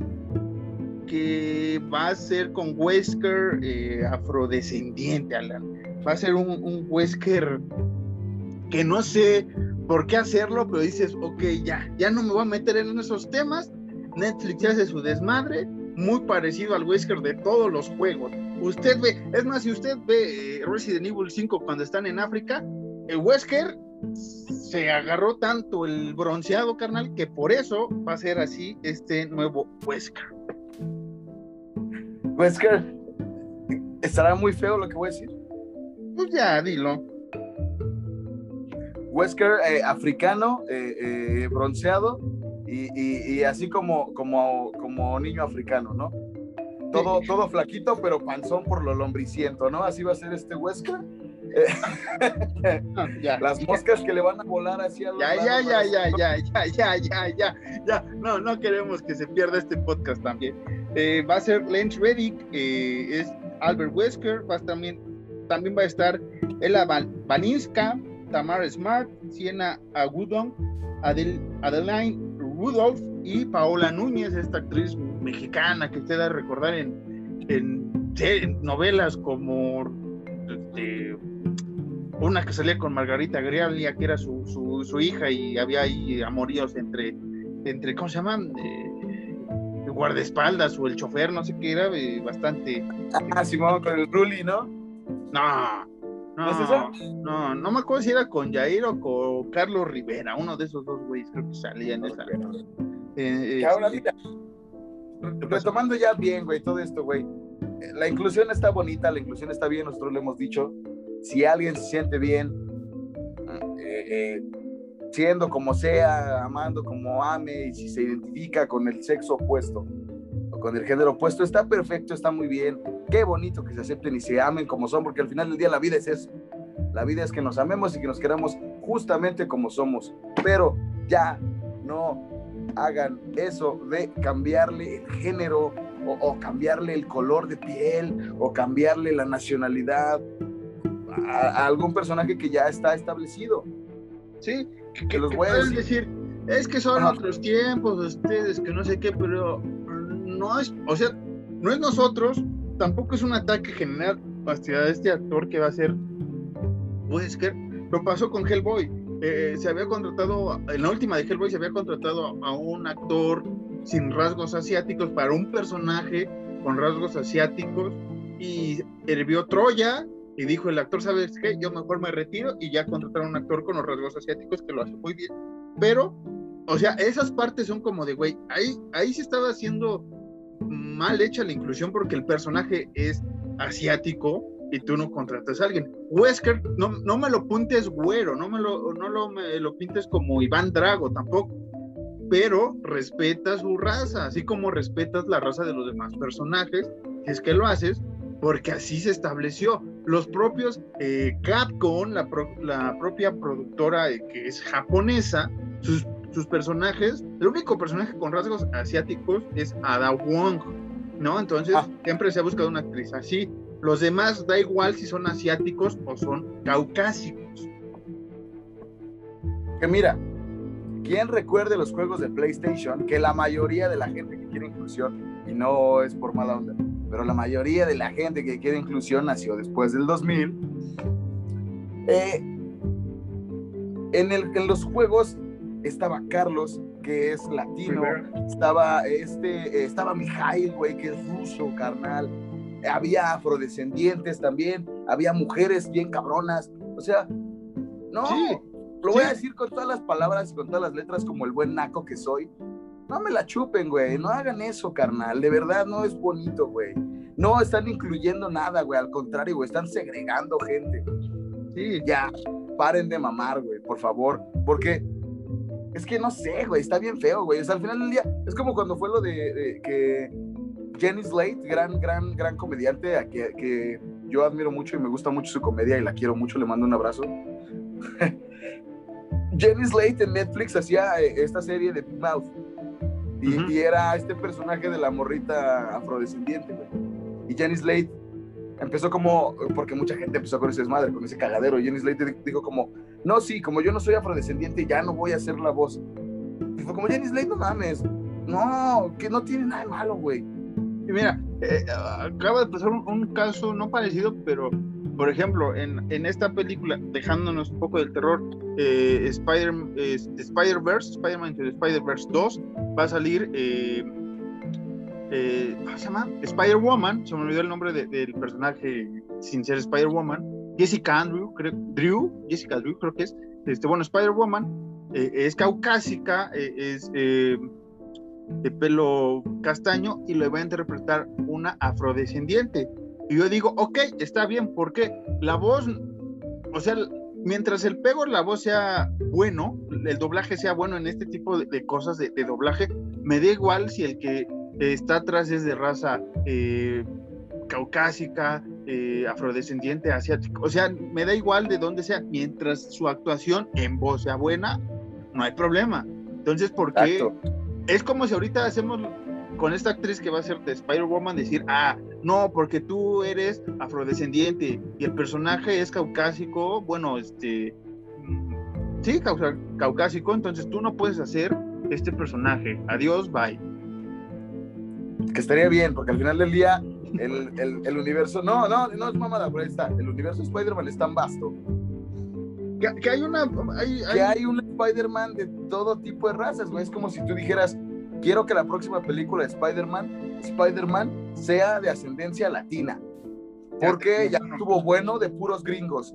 que va a ser con Wesker eh, afrodescendiente, Alan. Va a ser un, un, Wesker que no sé por qué hacerlo, pero dices, ok, ya, ya no me voy a meter en esos temas. Netflix hace su desmadre, muy parecido al Wesker de todos los juegos. Usted ve, es más, si usted ve eh, Resident Evil 5 cuando están en África, el Wesker se agarró tanto el bronceado, carnal, que por eso va a ser así este nuevo Wesker. Wesker, ¿estará muy feo lo que voy a decir? Pues ya, dilo. Wesker, eh, africano, eh, eh, bronceado y, así como, como, como niño africano, ¿no? Todo, todo flaquito, pero panzón por lo lombriciento, ¿no? Así va a ser este Wesker. Las moscas que le van a volar hacia ya, ya, ya, ya, ya, ya, ya, ya, ya, ya. No, no queremos que se pierda este podcast también. Eh, va a ser Lance Reddick, es Albert Wesker, va también, también va a estar Ella Balinska, Tamara Smart, Siena Agudon, Adel, Adeline Rudolph y Paola Núñez, esta actriz mexicana que usted a recordar en, en, en novelas como este, una que salía con Margarita Grialia, que era su, su, hija, y había ahí amoríos entre, entre ¿cómo se llaman? Eh, guardaespaldas o el chofer, no sé qué era, eh, bastante. Ah, Simón, con el Ruli, ¿no? No, no, ¿No, no, me acuerdo si era con Jair o con Carlos Rivera, uno de esos dos güeyes creo que salía en esa. Eh, ahora, mira, retomando ya bien, güey, todo esto, güey. La inclusión está bonita, la inclusión está bien, nosotros lo hemos dicho si alguien se siente bien, eh, eh, siendo como sea, amando como ame, y si se identifica con el sexo opuesto o con el género opuesto, está perfecto, está muy bien. Qué bonito que se acepten y se amen como son, porque al final del día la vida es eso. La vida es que nos amemos y que nos queramos justamente como somos. Pero ya no hagan eso de cambiarle el género o, o cambiarle el color de piel o cambiarle la nacionalidad a, algún personaje que ya está establecido. Sí, que, los voy a decir. es que son otros tiempos, ustedes, que no sé qué, pero no es, o sea, no es nosotros, tampoco es un ataque general hacia este actor que va a ser Wesker, lo pasó con Hellboy. eh, se había contratado, en la última de Hellboy se había contratado a un actor sin rasgos asiáticos para un personaje con rasgos asiáticos y hervió Troya y dijo el actor, ¿sabes qué? Yo mejor me retiro y ya contrataron a un actor con los rasgos asiáticos que lo hace muy bien. Pero, o sea, esas partes son como de, güey, ahí, ahí se estaba haciendo mal hecha la inclusión porque el personaje es asiático y tú no contratas a alguien. Wesker, no, no me lo puntes güero, no me lo, no lo, me lo pintes como Iván Drago tampoco, pero respeta su raza, así como respetas la raza de los demás personajes, si es que lo haces, porque así se estableció. Los propios eh, Capcom, la, la, propia productora eh, que es japonesa, sus, sus, personajes, el único personaje con rasgos asiáticos es Ada Wong, ¿no? Entonces ah. siempre se ha buscado una actriz así. Los demás da igual si son asiáticos o son caucásicos. Que mira, ¿quién recuerde los juegos de PlayStation? Que la mayoría de la gente que quiere inclusión, y no es por mala onda, pero la mayoría de la gente que quiere inclusión nació después del 2000. Eh, en, el, en los juegos estaba Carlos, que es latino, estaba este, estaba Mijail, güey, que es ruso, carnal. Había afrodescendientes también, había mujeres bien cabronas. O sea, no, lo voy a decir con todas las palabras y con todas las letras como el buen naco que soy no me la chupen, güey, no hagan eso, carnal, de verdad no es bonito, güey. No están incluyendo nada, güey, al contrario, güey, están segregando gente. Sí, ya, paren de mamar, güey, por favor, porque es que no sé, güey, está bien feo, güey. O sea, al final del día, es como cuando fue lo de, que Jenny Slate, gran, gran, gran comediante, a que, que, yo admiro mucho y me gusta mucho su comedia y la quiero mucho, le mando un abrazo. *laughs* Jenny Slate en Netflix hacía eh, esta serie de Big Mouth y, era este personaje de la morrita afrodescendiente, güey. Y Jenny Slate empezó como, porque mucha gente empezó con ese desmadre, con ese cagadero. Jenny Slate dijo como, no, sí, como yo no soy afrodescendiente, ya no voy a hacer la voz. Y fue como, Jenny Slate, no mames. No, que no tiene nada de malo, güey. Y mira, eh, acaba de pasar un, caso no parecido, pero por ejemplo, en, en, esta película, dejándonos un poco del terror, eh, Spider, eh, Spider-Verse, Spider-Man Spider-Verse 2, va a salir, eh, eh, ¿cómo se llama? Spider-Woman, se me olvidó el nombre del personaje sin ser Spider-Woman, Jessica Andrew, creo, Drew, Jessica Drew creo que es, este, bueno, Spider-Woman es caucásica, es de pelo castaño y le va a interpretar una afrodescendiente. Y yo digo, ok, está bien, porque la voz, o sea, mientras el pego la voz sea bueno, el doblaje sea bueno en este tipo de, cosas de, doblaje, me da igual si el que está atrás es de raza eh, caucásica, eh, afrodescendiente, asiático. O sea, me da igual de dónde sea, mientras su actuación en voz sea buena, no hay problema. Entonces, ¿por qué? Es como si ahorita hacemos con esta actriz que va a ser de Spider-Woman decir, ah, no, porque tú eres afrodescendiente y el personaje es caucásico, bueno, este, mm, sí, caucásico, entonces tú no puedes hacer este personaje. Adiós, bye. Que estaría bien, porque al final del día el, universo, no, no, no es mamada, pero ahí está, el universo Spider-Man es tan vasto. Que, hay una... Que hay un Spider-Man de todo tipo de razas, güey. Es como si tú dijeras, quiero que la próxima película de Spider-Man, Spider-Man, sea de ascendencia latina. Porque ya estuvo bueno de puros gringos.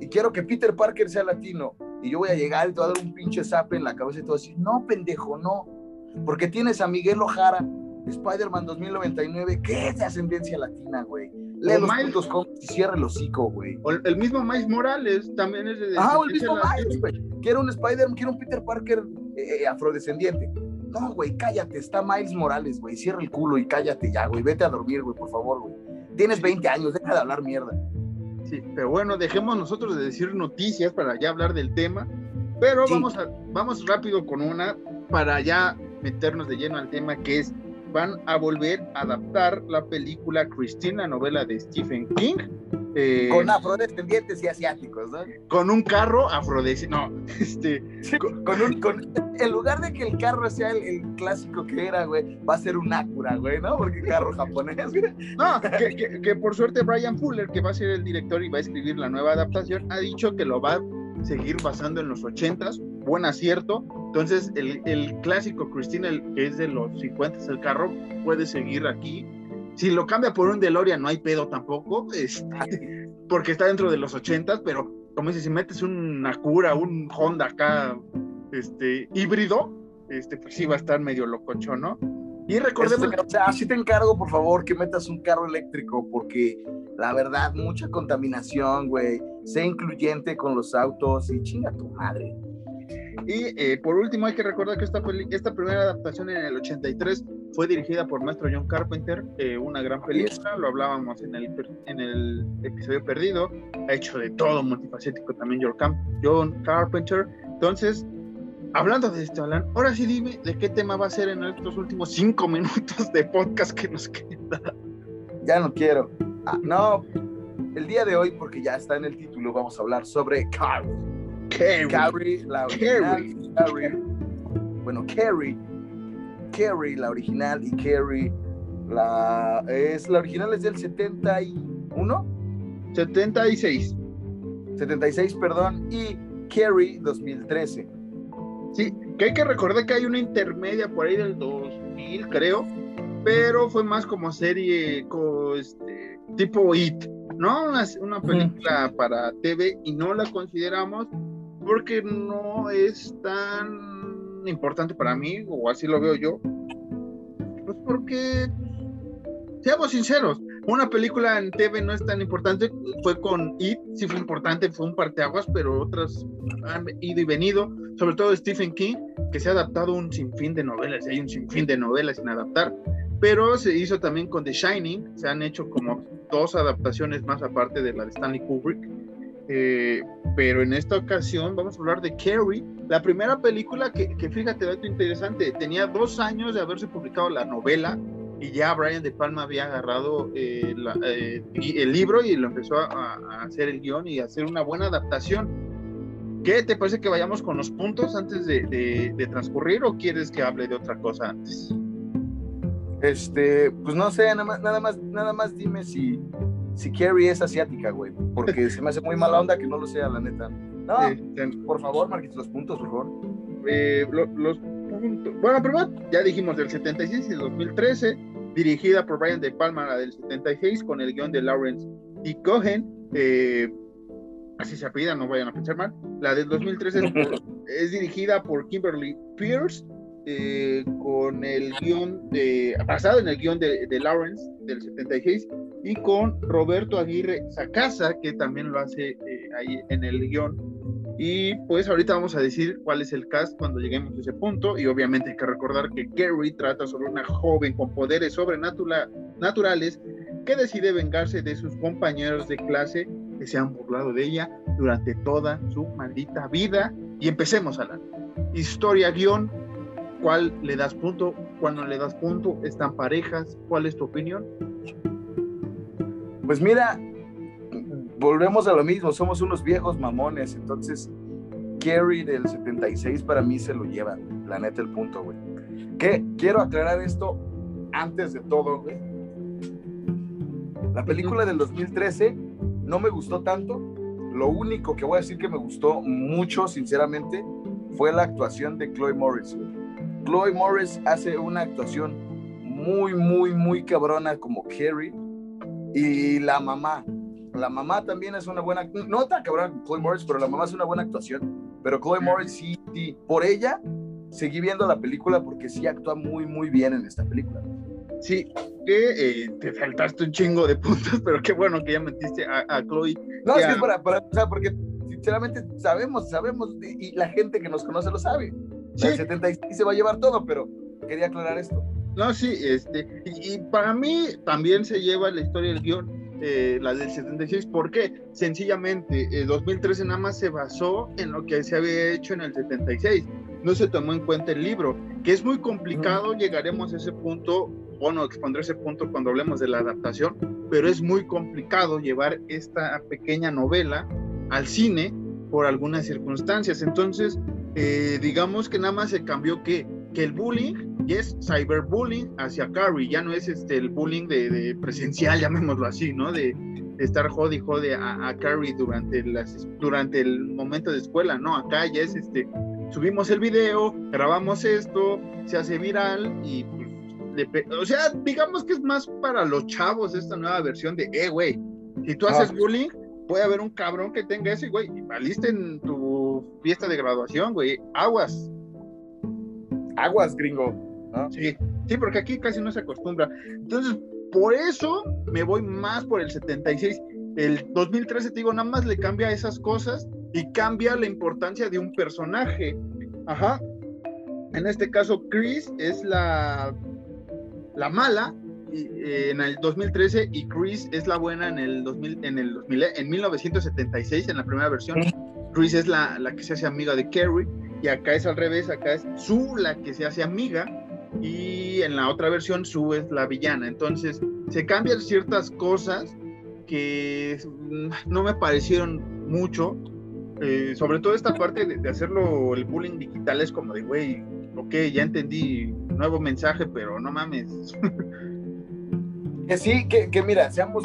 Y quiero que Peter Parker sea latino. Y yo voy a llegar y te voy a dar un pinche zap en la cabeza y te voy a decir, no, pendejo, no. Porque tienes a Miguel Ojara, Spider-Man 2099, que es de ascendencia latina, güey. Lee los Miles, puntos y cierra el hocico, güey. El mismo Miles Morales también es de. Ah, el mismo Miles, güey. Quiero un Spider-Man, quiero un Peter Parker eh, eh, afrodescendiente. No, güey, cállate, está Miles Morales, güey. Cierra el culo y cállate ya, güey. Vete a dormir, güey, por favor, güey. Tienes 20 años, deja de hablar mierda. Sí, pero bueno, dejemos nosotros de decir noticias para ya hablar del tema. Pero vamos, a, vamos rápido con una para ya meternos de lleno al tema que es van a volver a adaptar la película Christine, novela de Stephen King. Eh, con afrodescendientes y asiáticos, ¿no? Con un carro afrodescendiente, no, *laughs* este... con, un, con, en lugar de que el carro sea el, clásico que era, güey, va a ser un Acura, güey, ¿no? Porque carro japonés, güey. No, que, que, por suerte Brian Fuller, que va a ser el director y va a escribir la nueva adaptación, ha dicho que lo va seguir basando en los 80s, buen acierto. Entonces, el, el clásico Christina, el que es de los 50 el carro, puede seguir aquí. Si lo cambia por un DeLorean, no hay pedo tampoco, este, *laughs* porque está dentro de los 80s, pero como dices, si metes una cura, un Honda acá, este, híbrido, este, pues sí va a estar medio lococho, ¿no? Y recordemos, o sea, así te encargo, por favor, que metas un carro eléctrico, porque la verdad, mucha contaminación, güey. Sé incluyente con los autos y chinga tu madre. Y eh, por último, hay que recordar que esta, esta primera adaptación en el 83 fue dirigida por maestro John Carpenter, eh, una gran película, lo hablábamos en el, en el episodio perdido, ha hecho de todo multifacético también John Carpenter. Entonces, hablando de esto, Alan, ahora sí dime de qué tema va a ser en estos últimos cinco *laughs* minutos de podcast que nos queda. Ya no quiero. Ah, no, el día de hoy, porque ya está en el título, vamos a hablar sobre Carrie. Carrie, la original. Carrie. Bueno, Carrie. Carrie, la original, y Carrie, la. Es, la original es del 71. 76. 76, perdón. Y Carrie 2013. Sí, que hay que recordar que hay una intermedia por ahí del 2000, creo, pero fue más como serie este, tipo It, ¿no? Una, una película para TV y no la consideramos porque no es tan importante para mí, o así lo veo yo. Pues porque, seamos sinceros, una película en TV no es tan importante, fue con It, sí fue importante, fue un parteaguas, pero otras han ido y venido, sobre todo Stephen King, que se ha adaptado un sinfín de novelas, y hay un sinfín de novelas sin adaptar, pero se hizo también con The Shining, se han hecho como dos adaptaciones más aparte de la de Stanley Kubrick, eh, pero en esta ocasión vamos a hablar de Carrie, la primera película que, fíjate, dato interesante, tenía dos años de haberse publicado la novela y ya Brian De Palma había agarrado eh, eh, el libro y lo empezó a, hacer el guion y a hacer una buena adaptación. ¿Qué te parece que vayamos con los puntos antes de, de, de transcurrir o quieres que hable de otra cosa antes? Este, pues no sé, nada más, nada más, nada más dime si, si Carrie es asiática, güey, porque se me hace muy mala onda que no lo sea, la neta. No, por favor, Marquitos, los puntos, por favor. Eh, los puntos. Bueno, primero ya dijimos del 76 y del 2013, dirigida por Brian De Palma, la del 76, con el guion de Lawrence y Cohen. Eh, así se apellida, no vayan a pensar mal. La del 2013 es, *laughs* es dirigida por Kimberly Pierce eh, con el guion de, basado en el guion de, de, Lawrence del 76 y con Roberto Aguirre Sacasa, que también lo hace eh, ahí en el guion. Y pues ahorita vamos a decir cuál es el cast cuando lleguemos a ese punto. Y obviamente hay que recordar que Gary trata sobre una joven con poderes sobrenaturales que decide vengarse de sus compañeros de clase que se han burlado de ella durante toda su maldita vida. Y empecemos a la historia guion ¿Cuál le das punto? ¿Cuándo le das punto? ¿Están parejas? ¿Cuál es tu opinión? Pues mira, volvemos a lo mismo, somos unos viejos mamones, entonces Kerry del 76 para mí se lo lleva, la neta el punto, güey. Que quiero aclarar esto antes de todo, güey. La película del 2013 no me gustó tanto. Lo único que voy a decir que me gustó mucho, sinceramente, fue la actuación de Chloe Morris. Chloe Morris hace una actuación muy, muy, muy cabrona como Carrie. Y la mamá, la mamá también es una buena, no tan cabrona como Chloe Morris, pero la mamá es una buena actuación. Pero Chloe Morris sí, sí, por ella seguí viendo la película porque sí actúa muy, muy bien en esta película. Sí, que eh, te faltaste un chingo de puntos, *laughs* pero qué bueno que ya metiste a, a Chloe. No, es que para, para, o sea, porque sinceramente sabemos, sabemos, y la gente que nos conoce lo sabe. Sí. El 76 se va a llevar todo, pero quería aclarar esto. No, sí, este, y, para mí también se lleva la historia del guion, eh, la del 76, ¿por qué? Sencillamente, el 2013 nada más se basó en lo que se había hecho en el 76, no se tomó en cuenta el libro, que es muy complicado, llegaremos a ese punto, bueno, expondré ese punto cuando hablemos de la adaptación, pero es muy complicado llevar esta pequeña novela al cine por algunas circunstancias, entonces eh, digamos que nada más se cambió que, que el bullying es cyberbullying hacia Carrie, ya no es este el bullying de, presencial, *laughs* llamémoslo así, ¿no? De, estar jode y jode a, Carrie durante, las, durante el momento de escuela, no, acá ya es este, subimos el video, grabamos esto, se hace viral y o sea, digamos que es más para los chavos esta nueva versión de, eh, güey, si tú haces bullying, puede haber un cabrón que tenga ese, güey, y valiste en tu fiesta de graduación, güey, aguas. Aguas, gringo. Sí, sí, porque aquí casi no se acostumbra. Entonces, por eso me voy más por el 76. El 2013, te digo, nada más le cambia esas cosas y cambia la importancia de un personaje. Ajá. En este caso, Chris es la, la mala eh, en el 2013 y Chris es la buena en el 2000, en el 2000, en 1976 en la primera versión. Chris es la, la que se hace amiga de Carrie y acá es al revés, acá es Sue la que se hace amiga y en la otra versión Sue es la villana. Entonces se cambian ciertas cosas que no me parecieron mucho, eh, sobre todo esta parte de, hacerlo el bullying digital es como de, güey, ok, ya entendí, nuevo mensaje, pero no mames. Que sí, que, que mira, seamos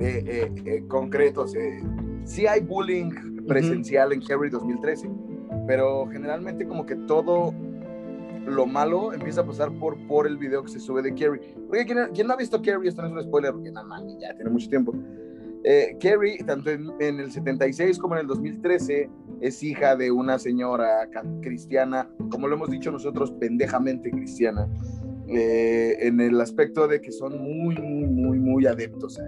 eh, eh, concretos, sí hay bullying presencial en Harry 2013 pero generalmente como que todo lo malo empieza a pasar por, por el video que se sube de Carrie. Porque quien, no ha visto Carrie, esto no es un spoiler, porque nada más, ya tiene mucho tiempo. Eh, Carrie, tanto en, el 76 como en el 2013, es hija de una señora cristiana, como lo hemos dicho nosotros, pendejamente cristiana, eh, en el aspecto de que son muy, muy, muy, muy adeptos a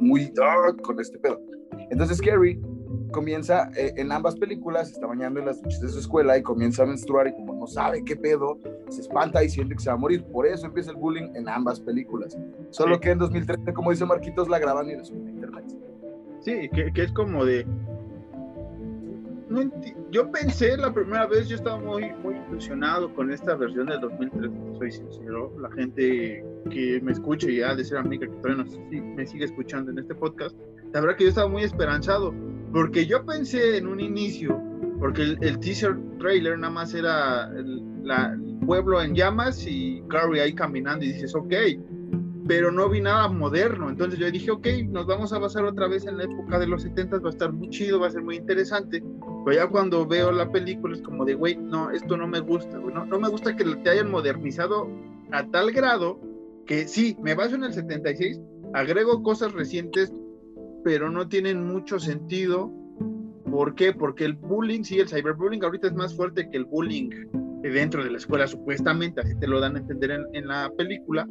muy ah, con este pedo. Entonces Carrie comienza eh, en ambas películas, está bañando en las duchas de su escuela y comienza a menstruar y como no sabe qué pedo, se espanta y siente que se va a morir. Por eso empieza el bullying en ambas películas. Solo que en 2013, como dice Marquitos, la graban y la suben. Sí, que, que es como de... yo pensé la primera vez, yo estaba muy, muy impresionado con esta versión del 2013, soy sincero. La gente que me escucha y ha de ser amiga que todavía no, me sigue escuchando en este podcast, la verdad que yo estaba muy esperanzado porque yo pensé en un inicio, porque el, teaser trailer nada más era el, pueblo en llamas y Carrie ahí caminando y dices, ok, pero no vi nada moderno. Entonces yo dije, ok, nos vamos a basar otra vez en la época de los 70, va a estar muy chido, va a ser muy interesante. Pero ya cuando veo la película es como de, güey, no, esto no me gusta, no, no me gusta que te hayan modernizado a tal grado que sí, me baso en el 76, agrego cosas recientes pero no tienen mucho sentido. ¿Por qué? Porque el bullying, sí, el cyberbullying ahorita es más fuerte que el bullying dentro de la escuela, supuestamente, así te lo dan a entender en, la película.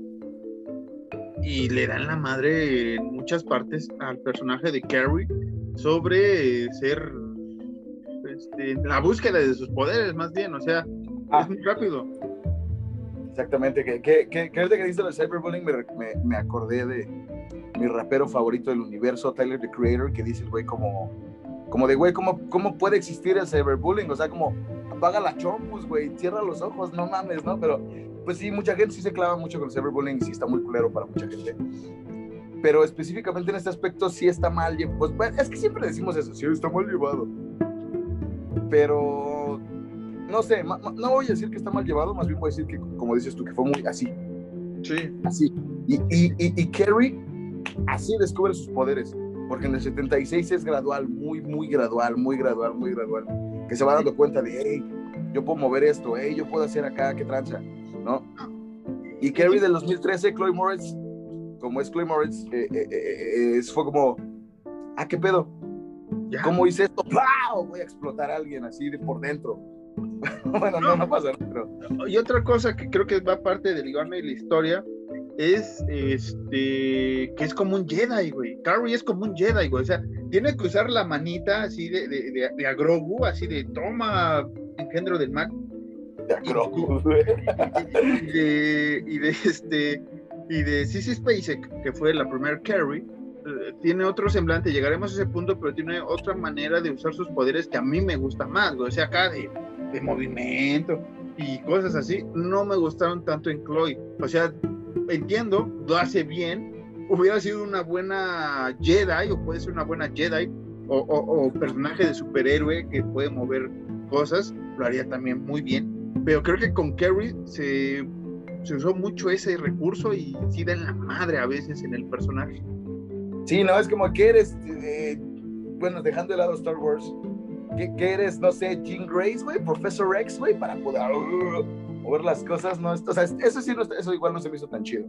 Y le dan la madre en muchas partes al personaje de Carrie sobre ser este, la búsqueda de sus poderes, más bien, o sea, ah. es muy rápido. Exactamente, que, que, que, que que dice el cyberbullying me, me acordé de, mi rapero favorito del universo, Tyler the Creator, que dice el güey como, como de, güey, ¿cómo, ¿cómo puede existir el cyberbullying? O sea, como, apaga la chompus, güey, cierra los ojos, no mames, ¿no? Pero, pues sí, mucha gente sí se clava mucho con el cyberbullying y sí está muy culero para mucha gente. Pero específicamente en este aspecto sí está mal, pues es que siempre decimos eso, sí está mal llevado. Pero, no sé, no voy a decir que está mal llevado, más bien voy a decir que, como dices tú, que fue muy así. Sí. Así. Y, y, y, y Kerry así descubre sus poderes, porque en el 76 es gradual, muy, muy gradual, muy gradual, muy gradual, que se va dando cuenta de, hey, yo puedo mover esto, hey, yo puedo hacer acá, qué tranza, ¿no? Y Kerry del 2013, Chloe Moritz, como es Chloe Moritz, eh, eh, eh, fue como, ah, qué pedo, ¿cómo hice esto? ¡Pau! Voy a explotar a alguien así de por dentro. *laughs* bueno, no, no pasa, pero... Y otra cosa que creo que va parte del Iván y la historia es este que es como un Jedi, güey. Carrie es como un Jedi, güey. O sea, tiene que usar la manita así de, de, de, Agrogu, así de toma engendro del Mac. De y, de, y de este y de Sissy Spacek, que fue la primera Carrie, eh, tiene otro semblante, llegaremos a ese punto, pero tiene otra manera de usar sus poderes que a mí me gusta más, güey. O sea, acá de, de movimiento y cosas así, no me gustaron tanto en Chloe. O sea, entiendo, lo hace bien, hubiera sido una buena Jedi o puede ser una buena Jedi o, personaje de superhéroe que puede mover cosas, lo haría también muy bien. Pero creo que con Carrie se, se usó mucho ese recurso y sí da en la madre a veces en el personaje. Sí, no, es como que eres, eh, bueno, dejando de lado Star Wars, que, eres, no sé, Jean Grace, güey, Professor X, güey, para poder uh, mover las cosas, ¿no? O sea, eso sí, eso igual no se me hizo tan chido.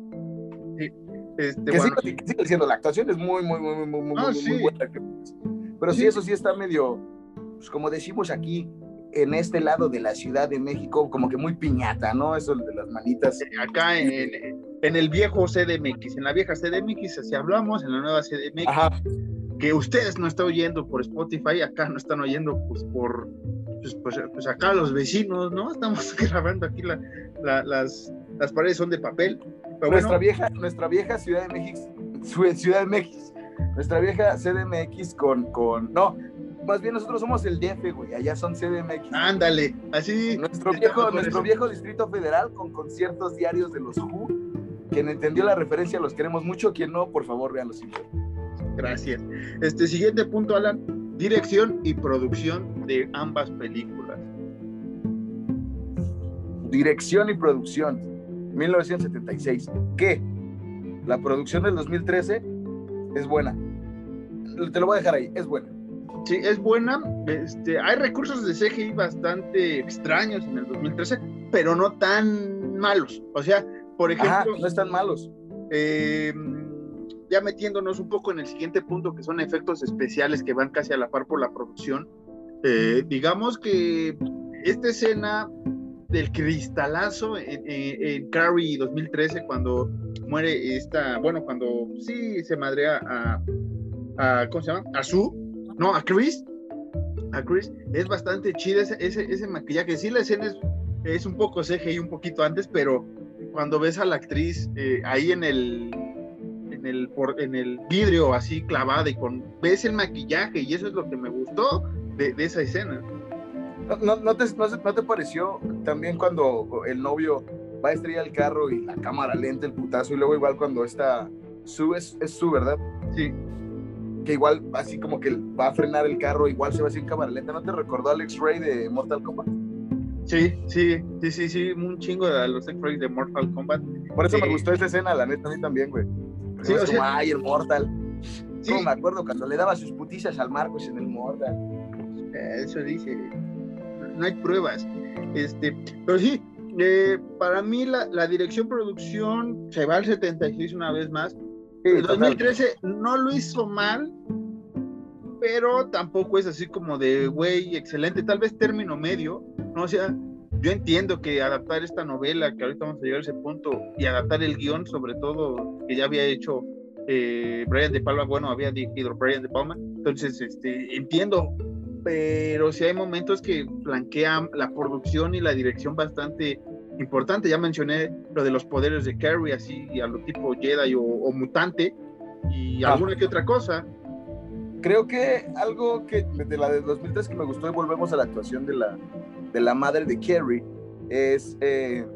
Sí, este, que, sigue, diciendo, la actuación es muy, muy, muy, muy, muy, ah, muy, buena. Pero sí. eso sí está medio, pues como decimos aquí, en este lado de la Ciudad de México, como que muy piñata, ¿no? Eso de las manitas. Acá en, en el viejo CDMX, en la vieja CDMX, así hablamos, en la nueva CDMX. Ajá que ustedes no están oyendo por Spotify, acá no están oyendo pues por, pues, pues, pues acá los vecinos, ¿no? Estamos *laughs* grabando aquí las, las paredes son de papel. nuestra, vieja, nuestra vieja Ciudad de México, *laughs* Ciudad de México, nuestra vieja CDMX con, con, no, más bien nosotros somos el DF, güey, allá son CDMX. Ándale, así. Nuestro viejo, nuestro viejo Distrito Federal con conciertos diarios de los Who. Quien entendió la referencia los queremos mucho, quien no, por favor, vean los Gracias. Este siguiente punto, Alan, dirección y producción de ambas películas. Dirección y producción, 1976. ¿Qué? La producción del 2013 es buena. Te lo voy a dejar ahí, es buena. Sí, es buena. Este, hay recursos de CGI bastante extraños en el 2013, pero no tan malos. O sea, por ejemplo. no están malos. Eh, ya metiéndonos un poco en el siguiente punto, que son efectos especiales que van casi a la par por la producción, eh, digamos que esta escena del cristalazo en, en, Carrie 2013, cuando muere esta, bueno, cuando sí se madrea a, a ¿cómo se llama? A Sue, no, a Chris, a Chris, es bastante chida ese, ese, ese maquillaje, sí la escena es, es, un poco CGI un poquito antes, pero cuando ves a la actriz eh, ahí en el en el, por, en el vidrio así clavada y con, ves el maquillaje y eso es lo que me gustó de, esa escena. ¿No, no, te, no, te, pareció también cuando el novio va a estrellar el carro y la cámara lenta, el putazo, y luego igual cuando está su es, es su, ¿verdad? Sí. Que igual así como que va a frenar el carro, igual se va así en cámara lenta. ¿No te recordó Alex Ray de Mortal Kombat? Sí, sí, sí, sí, sí, un chingo de los X-Ray de Mortal Kombat. Por eso me gustó esa escena, la neta, a mí también, güey. Sí, o sea, ay, el Mortal. Sí. me acuerdo cuando le daba sus putizas al Marcos en el Mortal. Eso dice. No hay pruebas. Este, pero sí, eh, para mí la, la, dirección producción se va al 76 una vez más. El 2013 no lo hizo mal, pero tampoco es así como de, güey, excelente, tal vez término medio, ¿no? O sea, yo entiendo que adaptar esta novela, que ahorita vamos a llegar a ese punto, y adaptar el guion, sobre todo, que ya había hecho eh, Brian De Palma, bueno, había dirigido Brian De Palma, entonces este, entiendo, pero si hay momentos que flanquean la producción y la dirección bastante importante. Ya mencioné lo de los poderes de Carrie, así a lo tipo Jedi o, mutante, y ah. alguna que otra cosa. Creo que algo que de la de 2003 que me gustó y volvemos a la actuación de la, de la madre de Carrie es eh,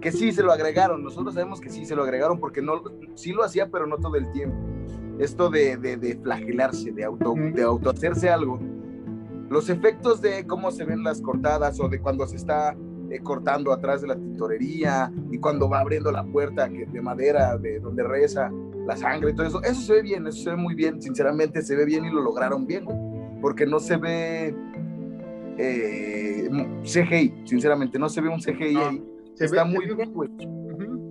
que sí se lo agregaron. Nosotros sabemos que sí se lo agregaron porque no, sí lo hacía, pero no todo el tiempo. Esto de, de, flagelarse, de auto, de auto hacerse algo. Los efectos de cómo se ven las cortadas o de cuando se está eh, cortando atrás de la tintorería y cuando va abriendo la puerta que, de madera de donde reza la sangre y todo eso, eso se ve bien, eso se ve muy bien, sinceramente se ve bien y lo lograron bien, porque no se ve eh, CGI, sinceramente, no se ve un CGI ahí. Se Está muy bien, güey.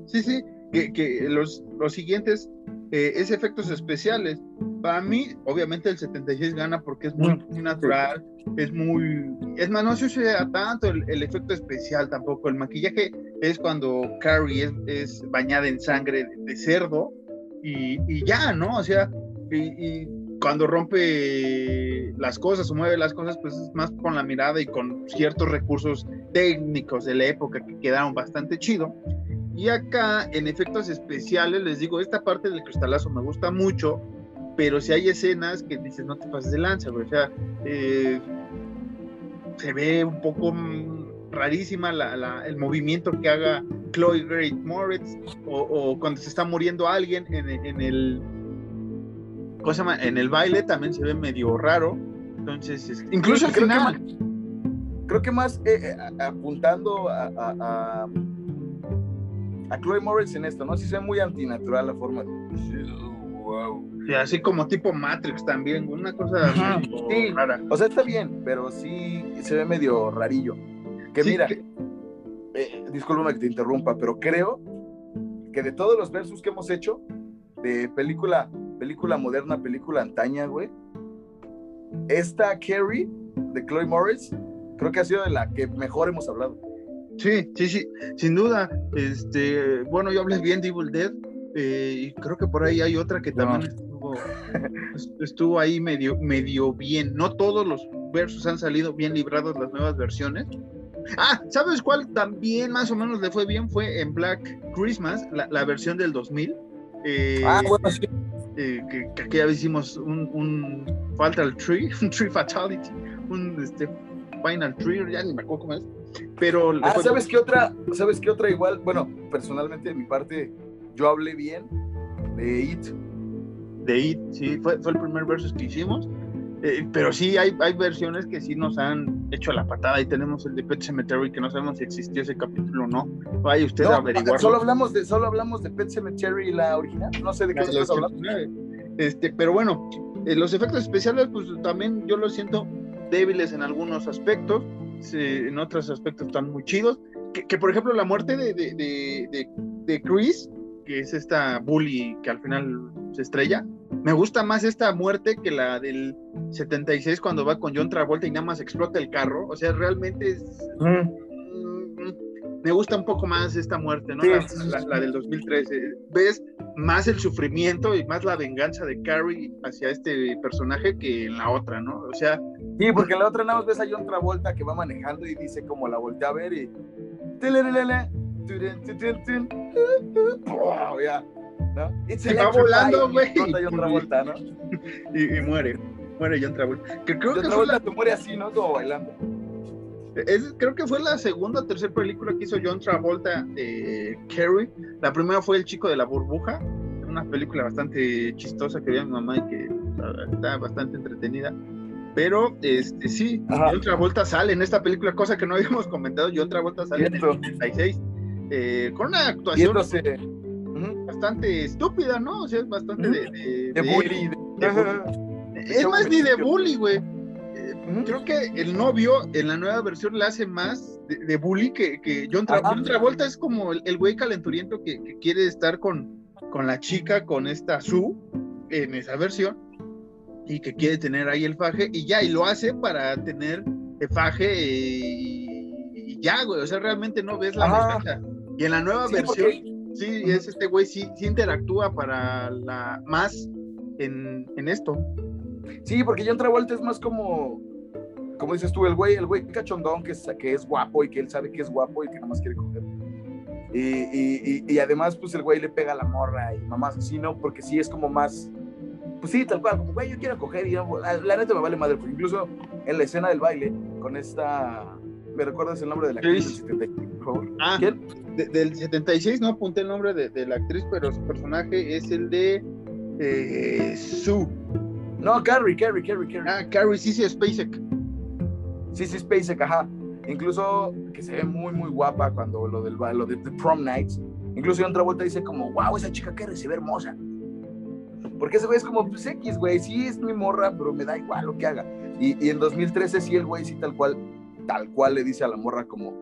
Sí, sí, que, los, los siguientes eh, es efectos especiales. Para mí, obviamente el 76 gana porque es muy, natural, es muy... Es más, no se usa tanto el, efecto especial tampoco. El maquillaje es cuando Carrie es, bañada en sangre de, cerdo y, ya, ¿no? O sea, y cuando rompe las cosas o mueve las cosas, pues es más con la mirada y con ciertos recursos técnicos de la época que quedaron bastante chido. Y acá, en efectos especiales, les digo, esta parte del cristalazo me gusta mucho, pero si hay escenas que dices, no te pases de lanza, O sea, eh, se ve un poco rarísima el movimiento que haga Chloe Great Moritz o, cuando se está muriendo alguien en el cosa En el baile también se ve medio raro. Entonces, incluso al final. creo que más eh, eh, apuntando a, a, a, Chloe Moritz en esto, ¿no? Sí se ve muy antinatural la forma wow. Y así como tipo Matrix también, una cosa sí, rara. O sea, está bien, pero sí se ve medio rarillo. Que mira, eh, discúlpame que te interrumpa, pero creo que de todos los versos que hemos hecho, de película, película moderna, película antaña, güey, esta Carrie de Chloe Morris, creo que ha sido de la que mejor hemos hablado. Sí, sí, sí, sin duda. Este, bueno, yo hablé bien de Evil Dead eh, y creo que por ahí hay otra que también estuvo, estuvo ahí medio, medio bien. No todos los versos han salido bien librados las nuevas versiones. Ah, ¿sabes cuál también más o menos le fue bien? Fue en Black Christmas, la, versión del 2000. Eh, ah, bueno, sí. Eh, que, que, aquí ya hicimos un, un Fatal Tree, *laughs* un Tree Fatality, un este, Final Tree, ya ni me acuerdo cómo es. Pero. Ah, ¿sabes qué otra? ¿Sabes qué otra igual? Bueno, personalmente de mi parte, yo hablé bien de It. De It, sí, fue, fue el primer versus que hicimos. Eh, pero sí hay, hay versiones que sí nos han hecho la patada y tenemos el de Pet Cemetery que no sabemos si existió ese capítulo o no. Vaya usted a averiguar. Solo hablamos de solo hablamos de Pet Cemetery la original, no sé de qué estás hablando. Este, pero bueno, eh, los efectos especiales pues también yo los siento débiles en algunos aspectos, en otros aspectos están muy chidos. Que, por ejemplo la muerte de, de, de, de Chris que es esta bully que al final se estrella. Me gusta más esta muerte que la del 76 cuando va con John Travolta y nada más explota el carro. O sea, realmente es... Mm, me gusta un poco más esta muerte, ¿no? La, del 2013. Ves más el sufrimiento y más la venganza de Carrie hacia este personaje que en la otra, ¿no? O sea... Sí, porque en la otra nada más ves a John Travolta que va manejando y dice como la voltea a ver y... Se va volando, güey. *laughs* Y, muere. Muere John Travolta. Que creo John que Travolta la... muere así, ¿no? Como bailando. Es, creo que fue la segunda o tercera película que hizo John Travolta de Carrie. La primera fue El chico de la burbuja, una película bastante chistosa que veía mi mamá y que está bastante entretenida. Pero este sí, John Travolta sale en esta película, cosa que no *laughs* habíamos comentado. John Travolta sale en el 96 eh, con una actuación bastante estúpida, ¿no? O sea, es bastante de, de, bully. es más ni de bully, güey. Eh, creo que el novio en la nueva versión le hace más de, bully que, que John, Travolta. es como el, güey calenturiento que, quiere estar con, con la chica, con esta Sue, en esa versión, y que quiere tener ahí el faje, y ya, y lo hace para tener el faje y, ya, güey. O sea, realmente no ves la mensaje y en la nueva versión, sí, es este güey, sí, sí, interactúa para la más en, en, esto. Sí, porque John Travolta es más como, como dices tú, el güey, el güey cachondón que es, que es guapo y que él sabe que es guapo y que nada más quiere coger. Y, y, y, además, pues el güey le pega a la morra y mamás así, ¿no? Porque sí es como más, pues sí, tal cual, como güey, yo quiero coger y la neta me vale madre, porque incluso en la escena del baile, con esta, ¿me recuerdas el nombre de la actriz? por favor? Ah, ¿quién? del 76 no apunté el nombre de, la actriz, pero su personaje es el de eh, Sue. No, Carrie, Carrie, Carrie, Carrie. Ah, Carrie, sí, sí, Spacek. Sí, Spacek, ajá. Incluso que se ve muy, muy guapa cuando lo del lo de The Prom Nights. Incluso otra vuelta dice como, wow, esa chica se ve hermosa. Porque ese güey es como, pues X, güey, sí es mi morra, pero me da igual lo que haga. Y, y en 2013 sí el güey sí tal cual, tal cual le dice a la morra como,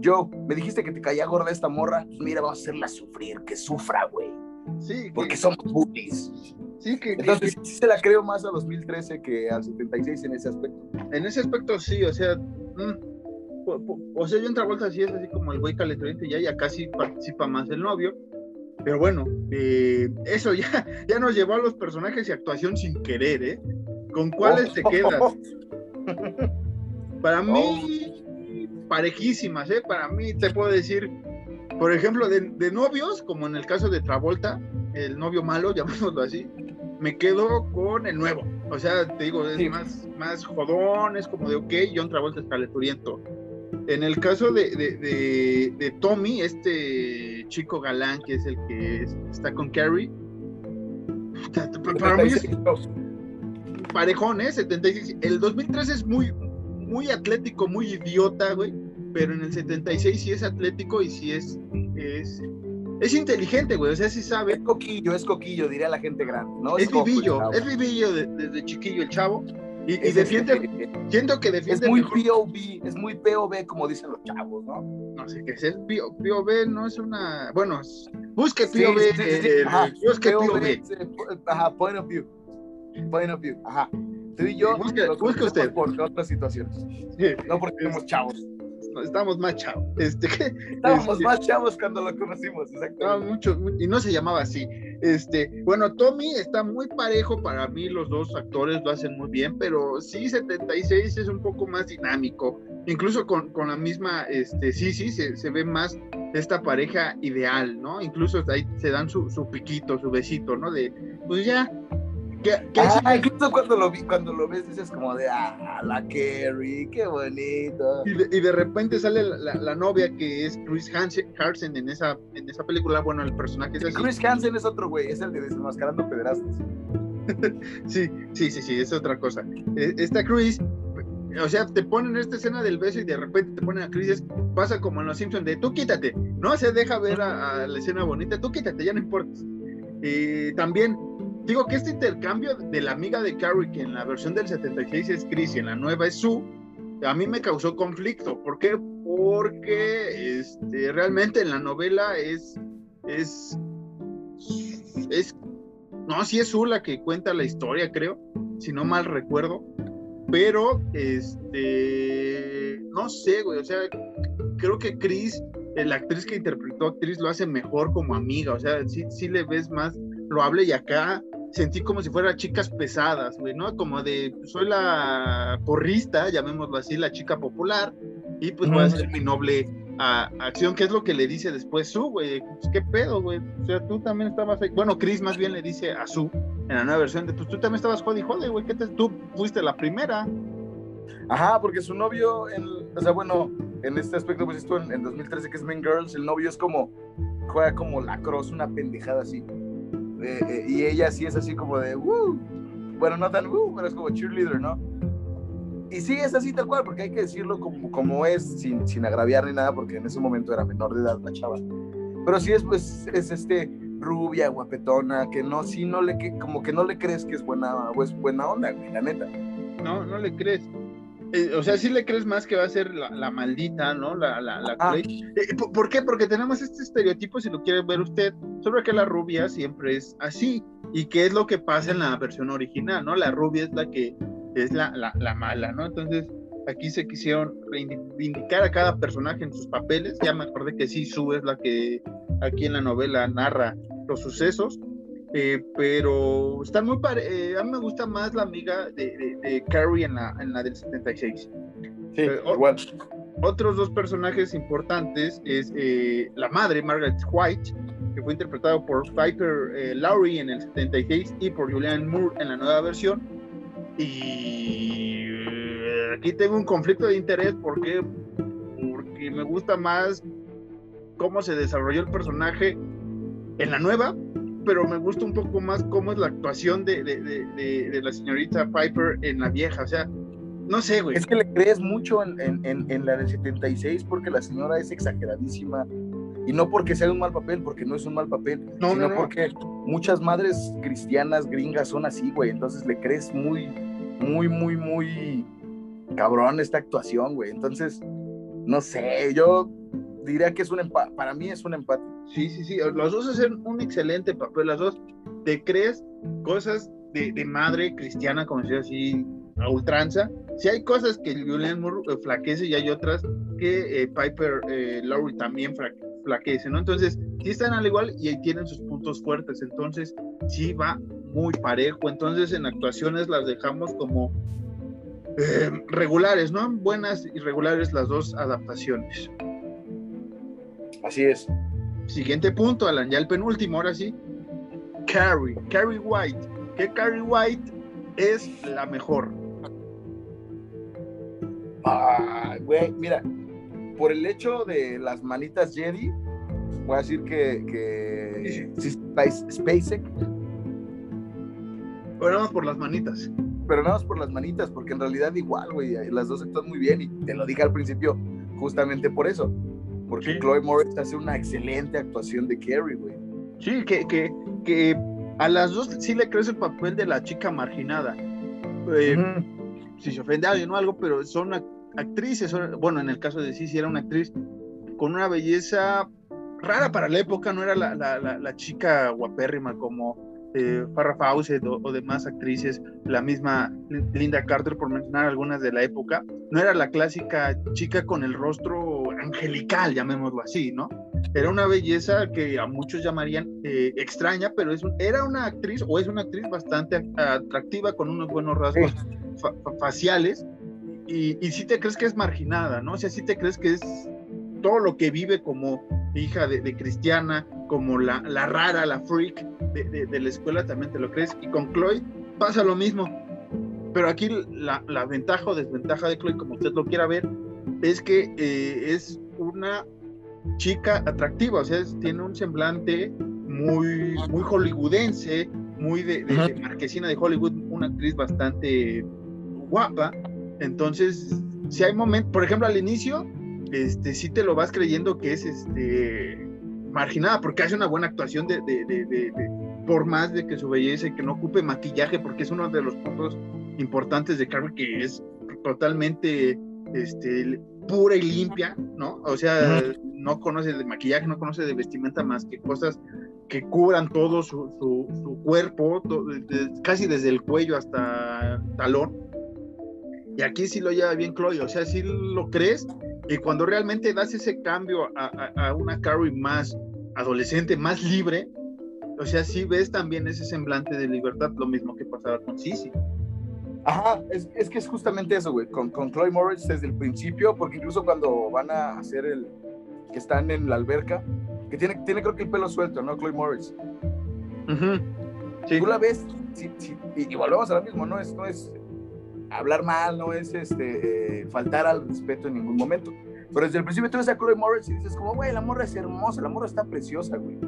yo, me dijiste que te caía gorda esta morra, pues mira, vamos a hacerla sufrir, que sufra, güey. Sí. Porque somos bullies. Sí, que. Entonces, sí se la creo más a 2013 que al 76 en ese aspecto. En ese aspecto, sí, o sea. Mm, o sea, yo en vuelta sí es así como el güey calenturiente, ya, ya casi participa más el novio. Pero bueno, eh, eso ya, *laughs* ya nos llevó a los personajes y actuación sin querer, ¿eh? ¿Con cuáles te quedas? *laughs* Para mí, oh parejísimas, ¿eh? Para mí te puedo decir, por ejemplo, de, novios, como en el caso de Travolta, el novio malo, *laughs* llamémoslo así, me quedo con el nuevo. O sea, te digo, es más, más jodón, es como de, ok, John Travolta es calenturiento. En el caso de, de, Tommy, este chico galán que es el que está con Carrie, *laughs* para mí es parejón, ¿eh? 76. El 2003 es muy, muy atlético, muy idiota, güey, pero en el 76 sí es atlético y sí es, es, es inteligente, güey, o sea, sí sabe. Es coquillo, es coquillo, diría la gente grande, ¿no? Es, vivillo, es vivillo desde chiquillo el chavo. Y, defiende, siento que defiende. Es muy POV, es muy POV, como dicen los chavos, ¿no? No sé qué es, es POV, no es una. Bueno, busque POV. Sí, busque POV. Ajá, point of view. Point of view, ajá. Tú y yo, busque, busque usted. Por otras situaciones. No porque somos chavos estábamos más chavos. Este, *laughs* estábamos este, más chavos cuando lo conocimos, exacto. Mucho, y no se llamaba así. Este, bueno, Tommy está muy parejo para mí, los dos actores lo hacen muy bien, pero sí, 76 es un poco más dinámico. Incluso con, con la misma, este, sí, sí, se, se, ve más esta pareja ideal, ¿no? Incluso ahí se dan su, su piquito, su besito, ¿no? De, pues ya, ah, incluso cuando lo, vi, cuando lo ves dices como de, ah, la Carrie, qué bonito. Y de, y de repente sale la, la, novia que es Chris Hansen, en esa, en esa película, bueno, el personaje es así. Chris Hansen es otro güey, es el de Desenmascarando Pederastas. *laughs* sí, sí, sí, sí, es otra cosa. E, esta Chris, o sea, te ponen esta escena del beso y de repente te ponen a Chris, pasa como en Los Simpsons de, tú quítate, no se deja ver a, la escena bonita, tú quítate, ya no importa. Y también digo que este intercambio de la amiga de Carrie, que en la versión del 76 es Chris y en la nueva es Sue, a mí me causó conflicto. ¿Por qué? Porque este, realmente en la novela es, es, es, no, sí es Sue la que cuenta la historia, creo, si no mal recuerdo, pero, este, no sé, güey, o sea, creo que Chris, la actriz que interpretó a Chris, lo hace mejor como amiga, o sea, sí, sí le ves más lo hable y acá sentí como si fuera chicas pesadas, güey, ¿no? Como de, soy la porrista, llamémoslo así, la chica popular, y pues voy a hacer mi noble acción, que es lo que le dice después Su, güey, pues qué pedo, güey, o sea, tú también estabas ahí, bueno, Chris más bien le dice a Su, en la nueva versión de, pues tú también estabas jode jode, güey, ¿qué te, tú fuiste la primera. Ajá, porque su novio, en, o sea, bueno, en este aspecto, pues esto en, en 2013 que es Mean Girls, el novio es como, juega como la cross, una pendejada así. Eh, eh, y ella sí es así como de, bueno, no tan, pero es como cheerleader, ¿no? Y sí es así tal cual, porque hay que decirlo como, como es, sin, sin agraviar ni nada, porque en ese momento era menor de edad la chava. Pero sí es, pues, es este rubia, guapetona, que no, sí no le, que, como que no le crees que es buena, o es buena onda, güey, la neta. No, no le crees. Eh, o sea, sí le crees más que va a ser la, maldita, ¿no? La, la, la ah. eh, ¿Por qué? Porque tenemos este estereotipo, si lo quiere ver usted, sobre que la rubia siempre es así. ¿Y qué es lo que pasa en la versión original, no? La rubia es la que es la, la mala, ¿no? Entonces, aquí se quisieron reivindicar a cada personaje en sus papeles. Ya me acordé que sí, Sue es la que aquí en la novela narra los sucesos eh, pero están muy eh, a mí me gusta más la amiga de, Carrie en la, en la del 76. Sí, eh, igual. Otros dos personajes importantes es la madre, Margaret White, que fue interpretado por Piper Lowry en el 76 y por Julianne Moore en la nueva versión. Y aquí tengo un conflicto de interés porque, porque me gusta más cómo se desarrolló el personaje en la nueva pero me gusta un poco más cómo es la actuación de, de, de, la señorita Piper en la vieja, o sea, no sé, güey. Es que le crees mucho en, en, en, la del 76 porque la señora es exageradísima. Y no porque sea un mal papel, porque no es un mal papel, no, sino porque muchas madres cristianas gringas son así, güey. Entonces le crees muy, muy, muy, muy cabrón esta actuación, güey. Entonces, no sé, yo diría que es un empate, para mí es un empate. Sí, sí, sí, los dos hacen un excelente papel, las dos te crees cosas de, de madre cristiana, como decía así, a ultranza. Si hay cosas que Julian Moore eh, flaquece y hay otras que eh, Piper eh, Lowry también flaquece, ¿no? Entonces, sí están al igual y ahí tienen sus puntos fuertes, entonces sí va muy parejo, entonces en actuaciones las dejamos como eh, regulares, ¿no? Buenas y regulares las dos adaptaciones. Así es. Siguiente punto, Alan, ya el penúltimo, ahora sí. Carrie, Carrie White. Que Carrie White es la mejor. Ah, güey, mira, por el hecho de las manitas Jedi, voy a decir que, que SpaceX. Bueno, vamos por las manitas. pero nada más por las manitas, porque en realidad igual, güey, las dos actúan muy bien y te lo dije al principio justamente por eso, porque Chloe Moritz hace una excelente actuación de Carrie, güey. Sí, que, que, que a las dos sí le crees el papel de la chica marginada. Eh, si se ofende a alguien o algo, pero son actrices, bueno, en el caso de sí, sí era una actriz con una belleza rara para la época, no era la, la, la, chica guapérrima como eh, Farrah Fawcett o, demás actrices, la misma Linda Carter, por mencionar algunas de la época, no era la clásica chica con el rostro angelical, llamémoslo así, ¿no? Era una belleza que a muchos llamarían eh, extraña, pero es era una actriz o es una actriz bastante atractiva con unos buenos rasgos faciales y, y si te crees que es marginada, ¿no? O sea, si te crees que es todo lo que vive como hija de, cristiana, como la, la, rara, la freak de, de, la escuela, también te lo crees. Y con Chloe pasa lo mismo. Pero aquí la, la ventaja o desventaja de Chloe, como usted lo quiera ver, es que eh, es una chica atractiva, o sea, tiene un semblante muy, muy hollywoodense, muy de, de, marquesina de Hollywood, una actriz bastante guapa. Entonces, si hay momentos, por ejemplo, al inicio, este, sí te lo vas creyendo que es este, marginada, porque hace una buena actuación de, por más de que su belleza y que no ocupe maquillaje, porque es uno de los puntos importantes de Carmen, que es totalmente este, pura y limpia, ¿no? O sea, no conoce de maquillaje, no conoce de vestimenta más que cosas que cubran todo su, su, cuerpo, casi desde el cuello hasta el talón. Y aquí sí lo lleva bien Chloe, o sea, sí lo crees y cuando realmente das ese cambio a, una Carrie más adolescente, más libre, o sea, sí ves también ese semblante de libertad, lo mismo que pasaba con Sissy. Ajá, es, es, que es justamente eso, güey, con, con Chloe Moritz desde el principio, porque incluso cuando van a hacer el, que están en la alberca, que tiene, tiene creo que el pelo suelto, ¿no? Chloe Moritz. sí. Tú la ves, y, volvemos a lo mismo, no es, no es hablar mal, no es este, eh, faltar al respeto en ningún momento. Pero desde el principio tú ves a Chloe Morris y dices como, güey, la morra es hermosa, la morra está preciosa, güey.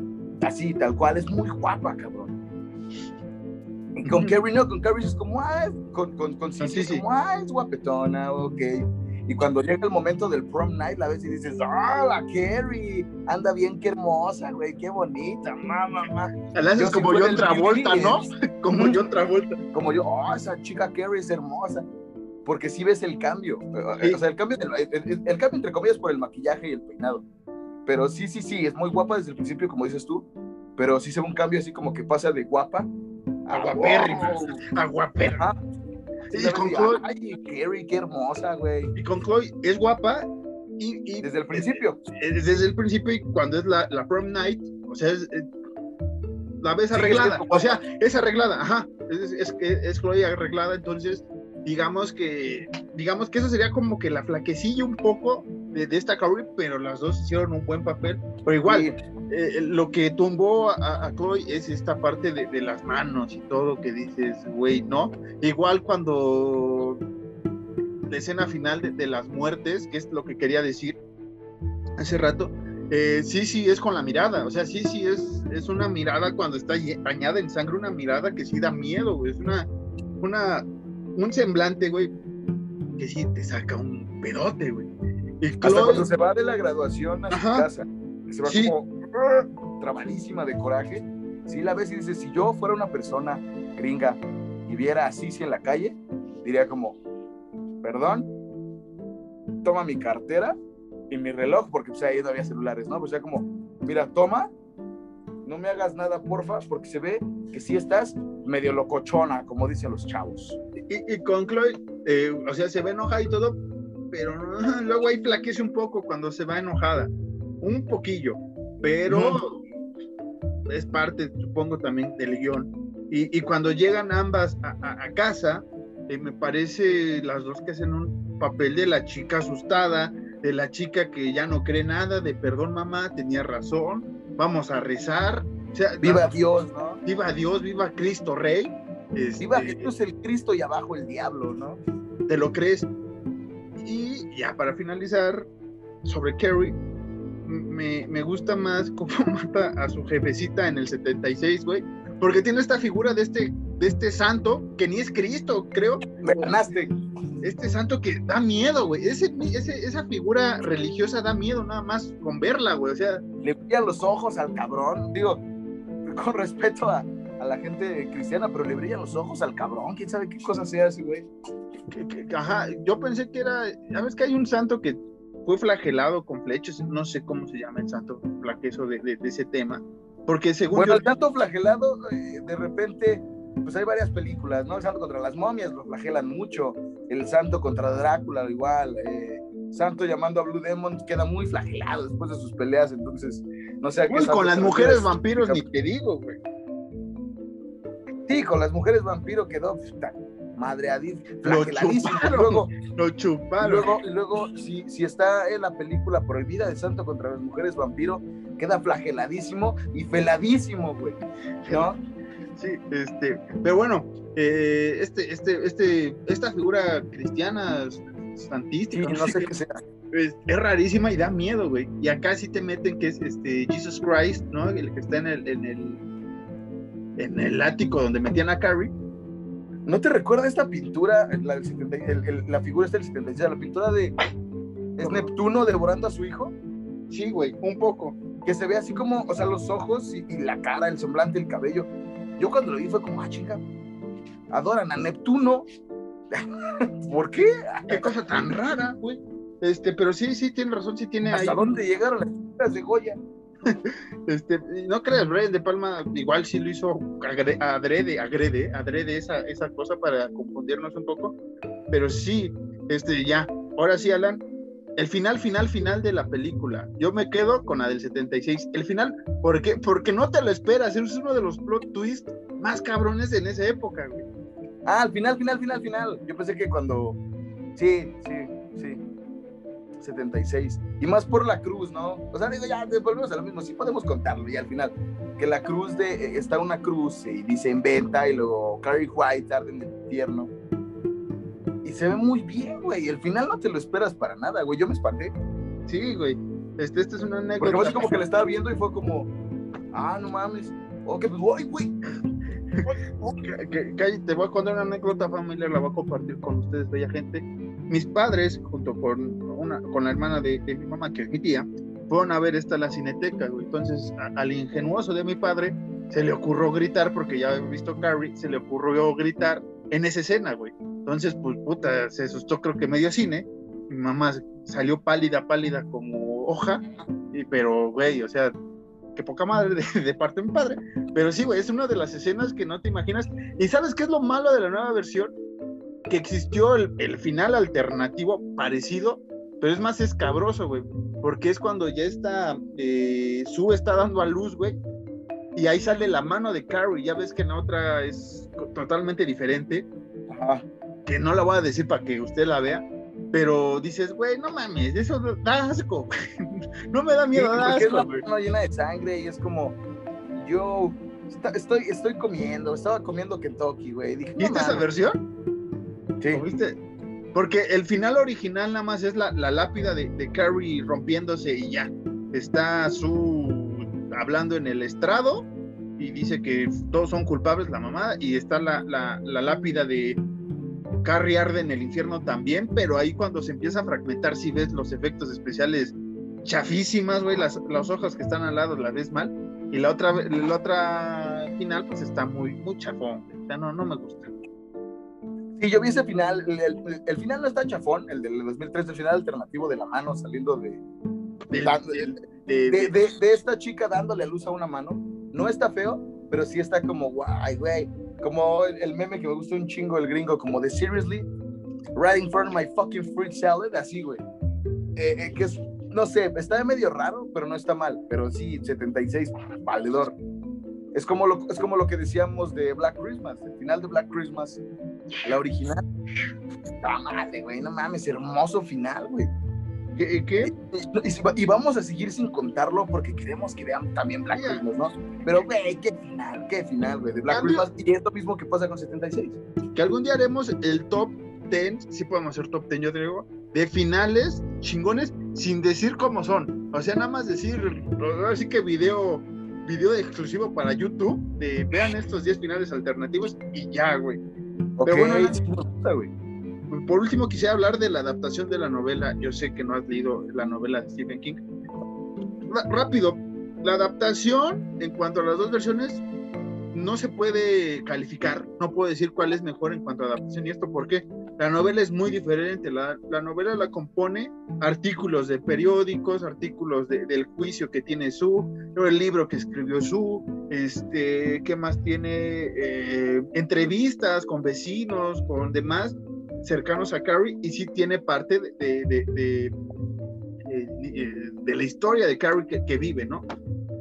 Así, tal cual, es muy guapa, cabrón. Y con Carrie no, con Carrie es como, ah, con, con, con sí, sí, como, ah, es guapetona, ok. Y cuando llega el momento del prom night, la ves y dices, ¡ah, la Carrie! Anda bien, qué hermosa, güey, qué bonita, mamá, mamá. La haces *laughs* como yo otra vuelta, ¿no? como yo otra vuelta. Como yo, oh, esa chica Carrie es hermosa. Porque sí ves el cambio. O sea, el cambio, el, cambio entre comillas por el maquillaje y el peinado. Pero sí, sí, sí, es muy guapa desde el principio, como dices tú. Pero sí se ve un cambio así como que pasa de guapa a guapérrima. A Y con Chloe. Ay, Carrie, qué hermosa, güey. Y con Chloe es guapa. Y, desde el principio. Desde, el principio, y cuando es la, la prom night, o sea, es, la ves arreglada. o sea, es arreglada, ajá. Es, es, es, Chloe arreglada, entonces, digamos que, digamos que eso sería como que la flaquecilla un poco de, esta Carrie, pero las dos hicieron un buen papel. Pero igual, eh, lo que tumbó a, Chloe es esta parte de, las manos y todo que dices, güey, ¿no? Igual cuando la escena final de, las muertes, que es lo que quería decir hace rato, eh, sí, sí, es con la mirada, o sea, sí, sí, es, es una mirada cuando está bañada en sangre, una mirada que sí da miedo, güey, es una, una, un semblante, güey, que sí te saca un pedote, güey. Y Hasta cuando se va de la graduación a su casa, se va como trabadísima de coraje, si la ves y dices, si yo fuera una persona gringa y viera a Sisi en la calle, diría como, perdón, toma mi cartera y mi reloj, porque pues ahí no había celulares, ¿no? Pues ya como, mira, toma, no me hagas nada, porfa, porque se ve que sí estás medio locochona, como dicen los chavos. Y, con Chloe, eh, o sea, se ve enojada y todo, pero *laughs* luego ahí flaquece un poco cuando se va enojada, un poquillo, pero es parte, supongo, también del guion. Y, cuando llegan ambas a, casa, eh, me parece las dos que hacen un papel de la chica asustada, de la chica que ya no cree nada, de perdón mamá, tenía razón, vamos a rezar. viva Dios, ¿no? Viva Dios, viva Cristo Rey. viva este, Jesús el Cristo y abajo el diablo, ¿no? ¿Te lo crees? Ya para finalizar, sobre Carrie, me, me, gusta más cómo *laughs* mata a su jefecita en el 76, güey. Porque tiene esta figura de este de este santo, que ni es Cristo, creo. Me ganaste. Este santo que da miedo, güey. Ese, esa figura religiosa da miedo nada más con verla, güey. O sea. Le brillan los ojos al cabrón. Digo, con respeto a, a la gente cristiana, pero le brillan los ojos al cabrón. ¿Quién sabe qué cosa sea ese, güey? Ajá, yo pensé que era. ¿Sabes que hay un santo que fue flagelado con flechas? No sé cómo se llama el santo flaqueso de, de, de ese tema porque según. Bueno, el santo flagelado, eh, de repente, pues hay varias películas, ¿no? El santo contra las momias lo flagelan mucho. El santo contra Drácula, igual. Eh, santo llamando a Blue Demon queda muy flagelado después de sus peleas, entonces no sé a qué. con las mujeres vampiros ni te digo, güey. Sí, con las mujeres vampiro quedó madreadísimo, flageladísimo. Luego, lo chuparon. Luego, luego si, si está en la película Prohibida de Santo contra las mujeres vampiro, queda flageladísimo y feladísimo, güey. ¿No? Sí, este, pero bueno, eh, este, este, este, esta figura cristiana santística, no, sé qué sea. Es, rarísima y da miedo, güey. Y acá sí te meten que es este Jesus Christ, ¿no? El que está en el, en el, en el ático donde metían a Carrie. ¿No te recuerda esta pintura, la, la figura está del 76, la pintura de es Neptuno devorando a su hijo? Sí, güey, un poco que se ve así como, o sea, los ojos y, la cara, el semblante, el cabello. Yo cuando lo vi fue como, ah, chica, adoran a Neptuno. *laughs* ¿Por qué? Qué cosa tan rara, güey. Este, pero sí, sí, tiene razón, sí tiene ¿Hasta dónde llegaron las de Goya? *laughs* este, no creas, Brian De Palma igual sí lo hizo adrede, agrede, adrede esa, esa cosa para confundirnos un poco, pero sí, este, ya, ahora sí, Alan, el final, final, final de la película. Yo me quedo con la del 76. El final, ¿por qué? Porque no te lo esperas. Es uno de los plot twists más cabrones en esa época, güey. Ah, al final, final, final, final. Yo pensé que cuando. Sí, sí, sí. 76. Y más por la cruz, ¿no? O sea, digo, ya volvemos a lo mismo. Sí podemos contarlo y al final. Que la cruz de. Eh, está una cruz y dice en venta y luego Carrie White tarde en el infierno y se ve muy bien, güey. El final no te lo esperas para nada, güey. Yo me espanté. Sí, güey. Este, este es una anécdota. Porque fue como que le estaba viendo y fue como, ah, no mames. Ok, pues voy, güey. *laughs* te voy a contar una anécdota familiar, la voy a compartir con ustedes, bella gente. Mis padres, junto con, una, con la hermana de, mi mamá, que es mi tía, fueron a ver esta la cineteca, güey. Entonces, al ingenuoso de mi padre se le ocurrió gritar, porque ya había visto Carrie, se le ocurrió gritar en esa escena, güey. Entonces, pues puta, se asustó creo que medio cine. Mi mamá salió pálida, pálida como hoja, y, pero güey, o sea, qué poca madre de, parte de mi padre. Pero sí, güey, es una de las escenas que no te imaginas. ¿Y sabes qué es lo malo de la nueva versión? Que existió el, final alternativo parecido, pero es más escabroso, güey. Porque es cuando ya está, eh, Sue está dando a luz, güey. Y ahí sale la mano de Carrie. Ya ves que en la otra es totalmente diferente. Ajá que no la voy a decir para que usted la vea, pero dices, güey, no mames, eso da asco, *laughs* no me da miedo, da asco, es llena de sangre y es como, yo estoy, estoy comiendo, estaba comiendo Kentucky, güey. ¿Viste esa versión? Sí. ¿Viste? Porque el final original nada más es la, la lápida de, Carrie rompiéndose y ya. Está su hablando en el estrado y dice que todos son culpables, la mamá, y está la, la, la lápida de, Carrie arde en el infierno también, pero ahí cuando se empieza a fragmentar, si ves los efectos especiales chafísimas, güey, las, hojas que están al lado las ves mal, y la otra, la otra final, pues está muy, muy chafón, o no, no me gusta. Sí, yo vi ese final, el, final no está chafón, el del 2003, el final alternativo de la mano saliendo de de, de, esta chica dándole luz a una mano, no está feo, pero sí está como, guay, güey, como el, meme que me gusta un chingo el gringo, como de seriously, right in front of my fucking fruit salad, así, güey. Eh, eh, que es, no sé, está medio raro, pero no está mal. Pero sí, 76, valedor. Es como, lo, es como lo que decíamos de Black Christmas, el final de Black Christmas, la original. No mames, güey, no mames, hermoso final, güey. ¿Qué? Y, vamos a seguir sin contarlo porque queremos que vean también Black Christmas, ¿no? Pero, güey, qué final, qué final, güey, de Black Christmas. Y es lo mismo que pasa con 76. Que algún día haremos el top 10, sí podemos hacer top 10, yo te digo, de finales chingones sin decir cómo son. O sea, nada más decir, así que video video exclusivo para YouTube de vean estos 10 finales alternativos y ya, güey. Pero bueno, güey. Por último, quisiera hablar de la adaptación de la novela. Yo sé que no has leído la novela de Stephen King. rápido, la adaptación en cuanto a las dos versiones no se puede calificar, no puedo decir cuál es mejor en cuanto a adaptación y esto porque la novela es muy diferente, la, la novela la compone artículos de periódicos, artículos del juicio que tiene su, el libro que escribió su, este, ¿qué más tiene? Eh, entrevistas con vecinos, con demás cercanos a Carrie y sí tiene parte de, de, de, de la historia de Carrie que, que vive, ¿no?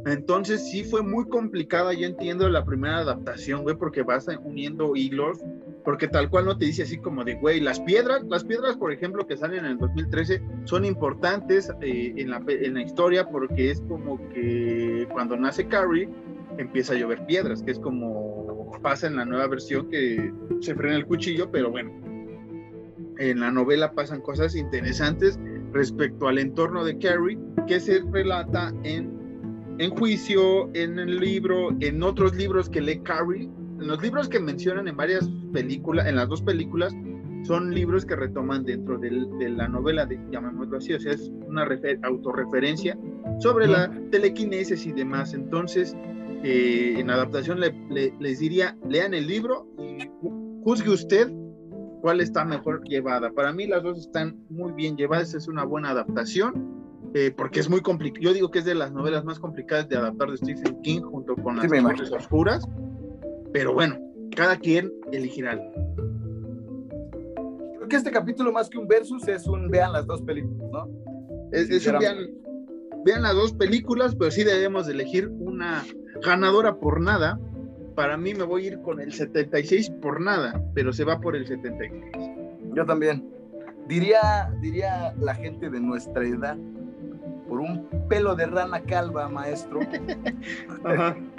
Entonces sí fue muy complicada, yo entiendo la primera adaptación, güey, porque vas uniendo hilos, porque tal cual no te dice así como de, güey, las piedras, las piedras, por ejemplo, que salen en el 2013, son importantes eh, en, la, en la historia porque es como que cuando nace Carrie empieza a llover piedras, que es como pasa en la nueva versión que se frena el cuchillo, pero bueno, en la novela pasan cosas interesantes respecto al entorno de Carrie que se relata en en juicio, en el libro, en otros libros que lee Carrie, los libros que mencionan en varias películas, en las dos películas, son libros que retoman dentro de la novela, de, llamémoslo así, o sea, es una autorreferencia sobre la telequinesis y demás. Entonces, eh, en adaptación les diría, lean el libro y juzgue usted cuál está mejor llevada. Para mí las dos están muy bien llevadas, es una buena adaptación eh, porque es muy complicado. Yo digo que es de las novelas más complicadas de adaptar de Stephen King junto con las sí, oscuras. Pero bueno, cada quien elegirá. Creo que este capítulo más que un versus es un vean las dos películas, ¿no? Es, un vean, vean las dos películas, pero sí debemos de elegir una ganadora por nada. Para mí me voy a ir con el 76 por nada, pero se va por el 76. Yo también. Diría, diría la gente de nuestra edad por un pelo de rana calva, maestro. *laughs* *laughs*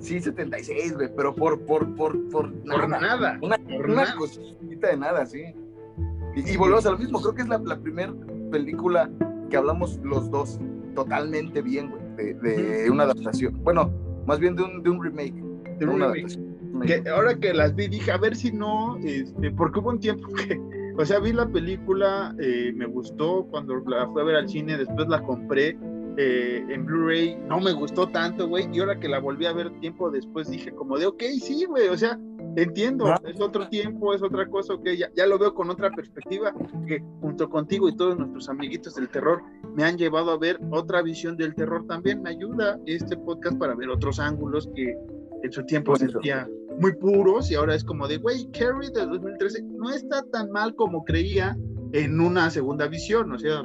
Sí, 76, güey, pero por, por, por, por, nada. Una, cosita de nada, sí. Y, volvemos a lo mismo, creo que es la, la primera película que hablamos los dos totalmente bien, güey, de, una adaptación. Bueno, más bien de un, de un remake. De un remake. Que ahora que las vi, dije, a ver si no, este, porque hubo un tiempo *laughs* que o sea, vi la película, eh, me gustó cuando la fui a ver al cine, después la compré eh, en Blu-ray, no me gustó tanto, güey, y ahora que la volví a ver tiempo después dije como de, ok, sí, güey, o sea, entiendo, es otro tiempo, es otra cosa, ok, ya, ya lo veo con otra perspectiva, que junto contigo y todos nuestros amiguitos del terror me han llevado a ver otra visión del terror también, me ayuda este podcast para ver otros ángulos que en su tiempo sentía muy puros y ahora es como de, güey, Carrie de 2013 no está tan mal como creía en una segunda visión, o sea,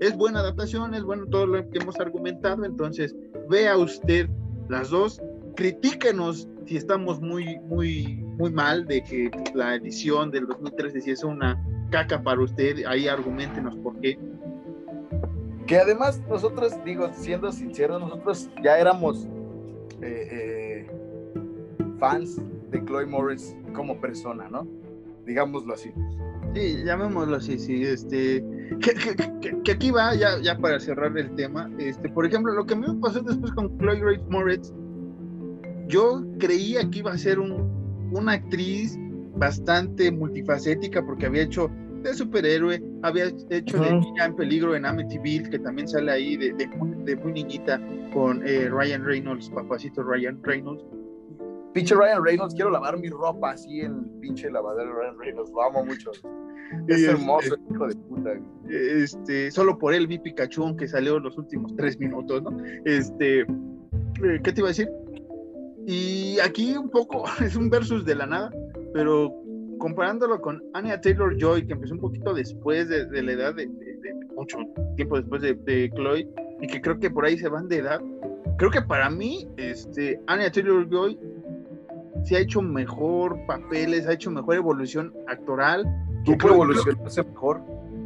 es buena adaptación, es bueno todo lo que hemos argumentado, entonces vea usted las dos, critíquenos si estamos muy, muy, muy mal de que la edición del 2013 si es una caca para usted, ahí argumentenos por qué. Que además nosotros, digo, siendo sinceros, nosotros ya éramos eh, eh, fans de Chloe Morris como persona, ¿no? Digámoslo así. Sí, llamémoslo así, sí, este, que, aquí va, ya, ya para cerrar el tema, este, por ejemplo, lo que me pasó después con Chloe Grace Moritz, yo creía que iba a ser un, una actriz bastante multifacética porque había hecho de superhéroe, había hecho de niña en peligro en Amityville, que también sale ahí de, de, de muy niñita con eh, Ryan Reynolds, papacito Ryan Reynolds, Pinche Ryan Reynolds, quiero lavar mi ropa así en el pinche lavadero de Ryan Reynolds, lo amo mucho. Es hermoso, hijo de puta. Este, solo por él vi Pikachu, aunque salió los últimos tres minutos, ¿no? Este, eh, ¿qué te iba a decir? Y aquí un poco, *laughs* es un versus de la nada, pero comparándolo con Anya Taylor Joy, que empezó un poquito después de, la edad de, mucho tiempo después de, de Chloe, y que creo que por ahí se van de edad. Creo que para mí, este, Anya Taylor Joy se ha hecho mejor papeles, ha hecho mejor evolución actoral. Supo evolucionarse mejor.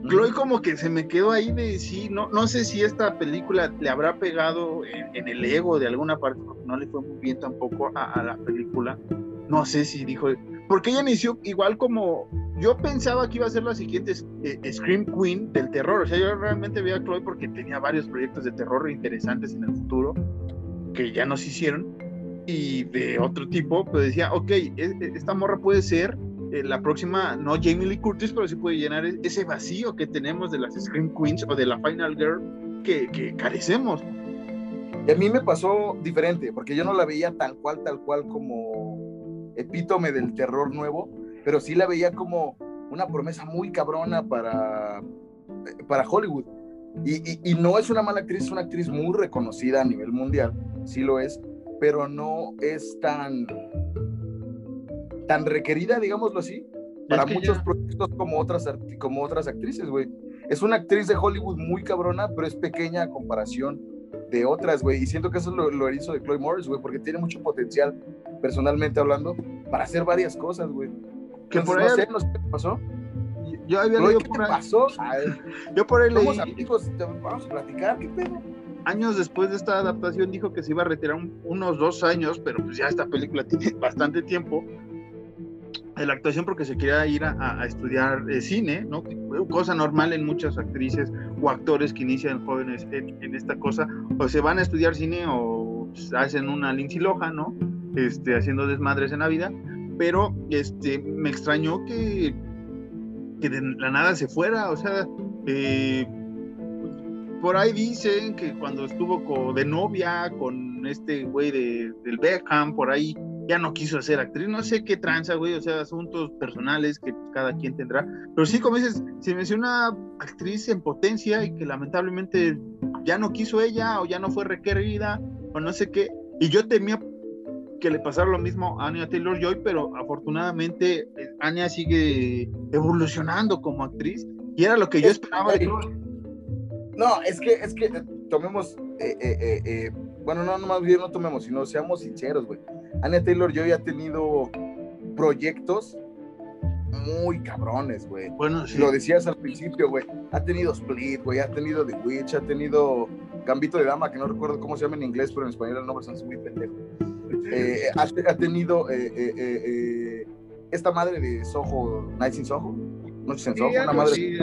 Chloe como que se me quedó ahí de sí, no, no sé si esta película le habrá pegado en, el ego de alguna parte, porque no le fue muy bien tampoco a, la película. No sé si dijo, porque ella inició igual como yo pensaba que iba a ser la siguiente eh, Scream Queen del terror. O sea, yo realmente veía a Chloe porque tenía varios proyectos de terror interesantes en el futuro que ya no se hicieron y de otro tipo, pero decía, ok, e, e, esta morra puede ser eh, la próxima, no Jamie Lee Curtis, pero sí puede llenar e, ese vacío que tenemos de las Scream Queens o de la Final Girl que, que carecemos. Y a mí me pasó diferente, porque yo no la veía tal cual, tal cual como epítome del terror nuevo, pero sí la veía como una promesa muy cabrona para, para Hollywood. Y, y, no es una mala actriz, es una actriz muy reconocida a nivel mundial, sí lo es, pero no es tan, tan requerida, digámoslo así, para muchos proyectos como otras, como otras actrices, güey. Es una actriz de Hollywood muy cabrona, pero es pequeña a comparación de otras, güey. Y siento que eso es lo, lo hizo de Chloe Morris, güey, porque tiene mucho potencial, personalmente hablando, para hacer varias cosas, güey. Que por ahí... no sé, no sé qué pasó. Yo había leído ¿Qué por ahí... pasó? *laughs* Yo por ahí leí... amigos, vamos a platicar, ¿qué pedo? Años después de esta adaptación dijo que se iba a retirar unos dos años, pero pues ya esta película *laughs* tiene bastante tiempo de la actuación porque se quería ir a, a estudiar eh, cine, ¿no? Cosa normal en muchas actrices o actores que inician jóvenes en, en, esta cosa, o se van a estudiar cine o hacen una Lindsay Lohan, ¿no? Este, haciendo desmadres en la vida, pero este, me extrañó que, que de la nada se fuera, o sea, eh, por ahí dicen que cuando estuvo de novia con este güey de, del Beckham, por ahí ya no quiso ser actriz, no sé qué tranza, güey, o sea, asuntos personales que cada quien tendrá, pero sí, como dices, se menciona actriz en potencia y que lamentablemente ya no quiso ella o ya no fue requerida o no sé qué, y yo temía que le pasara lo mismo a Anya Taylor Joy, pero afortunadamente eh, Anya sigue evolucionando como actriz y era lo que yo esperaba de No, es que, es que eh, tomemos, eh, eh, eh, bueno, no, no más bien no tomemos, sino seamos sinceros, güey. Anya Taylor Joy ha tenido proyectos muy cabrones, güey. Bueno, sí. Lo decías al principio, güey. Ha tenido Split, güey. Ha tenido The Witch, ha tenido Gambito de Dama, que no recuerdo cómo se llama en inglés, pero en español el nombre son muy pendejo. Eh, ha, ha, tenido eh, eh, esta madre de Soho, Nights in Soho, Noches en Soho, sí, una madre. Sí.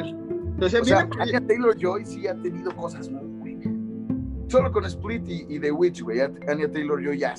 Sea, o sea Anya Taylor Joy sí ha tenido cosas muy, Solo con Split y, y The Witch, güey. Anya Taylor Joy ya.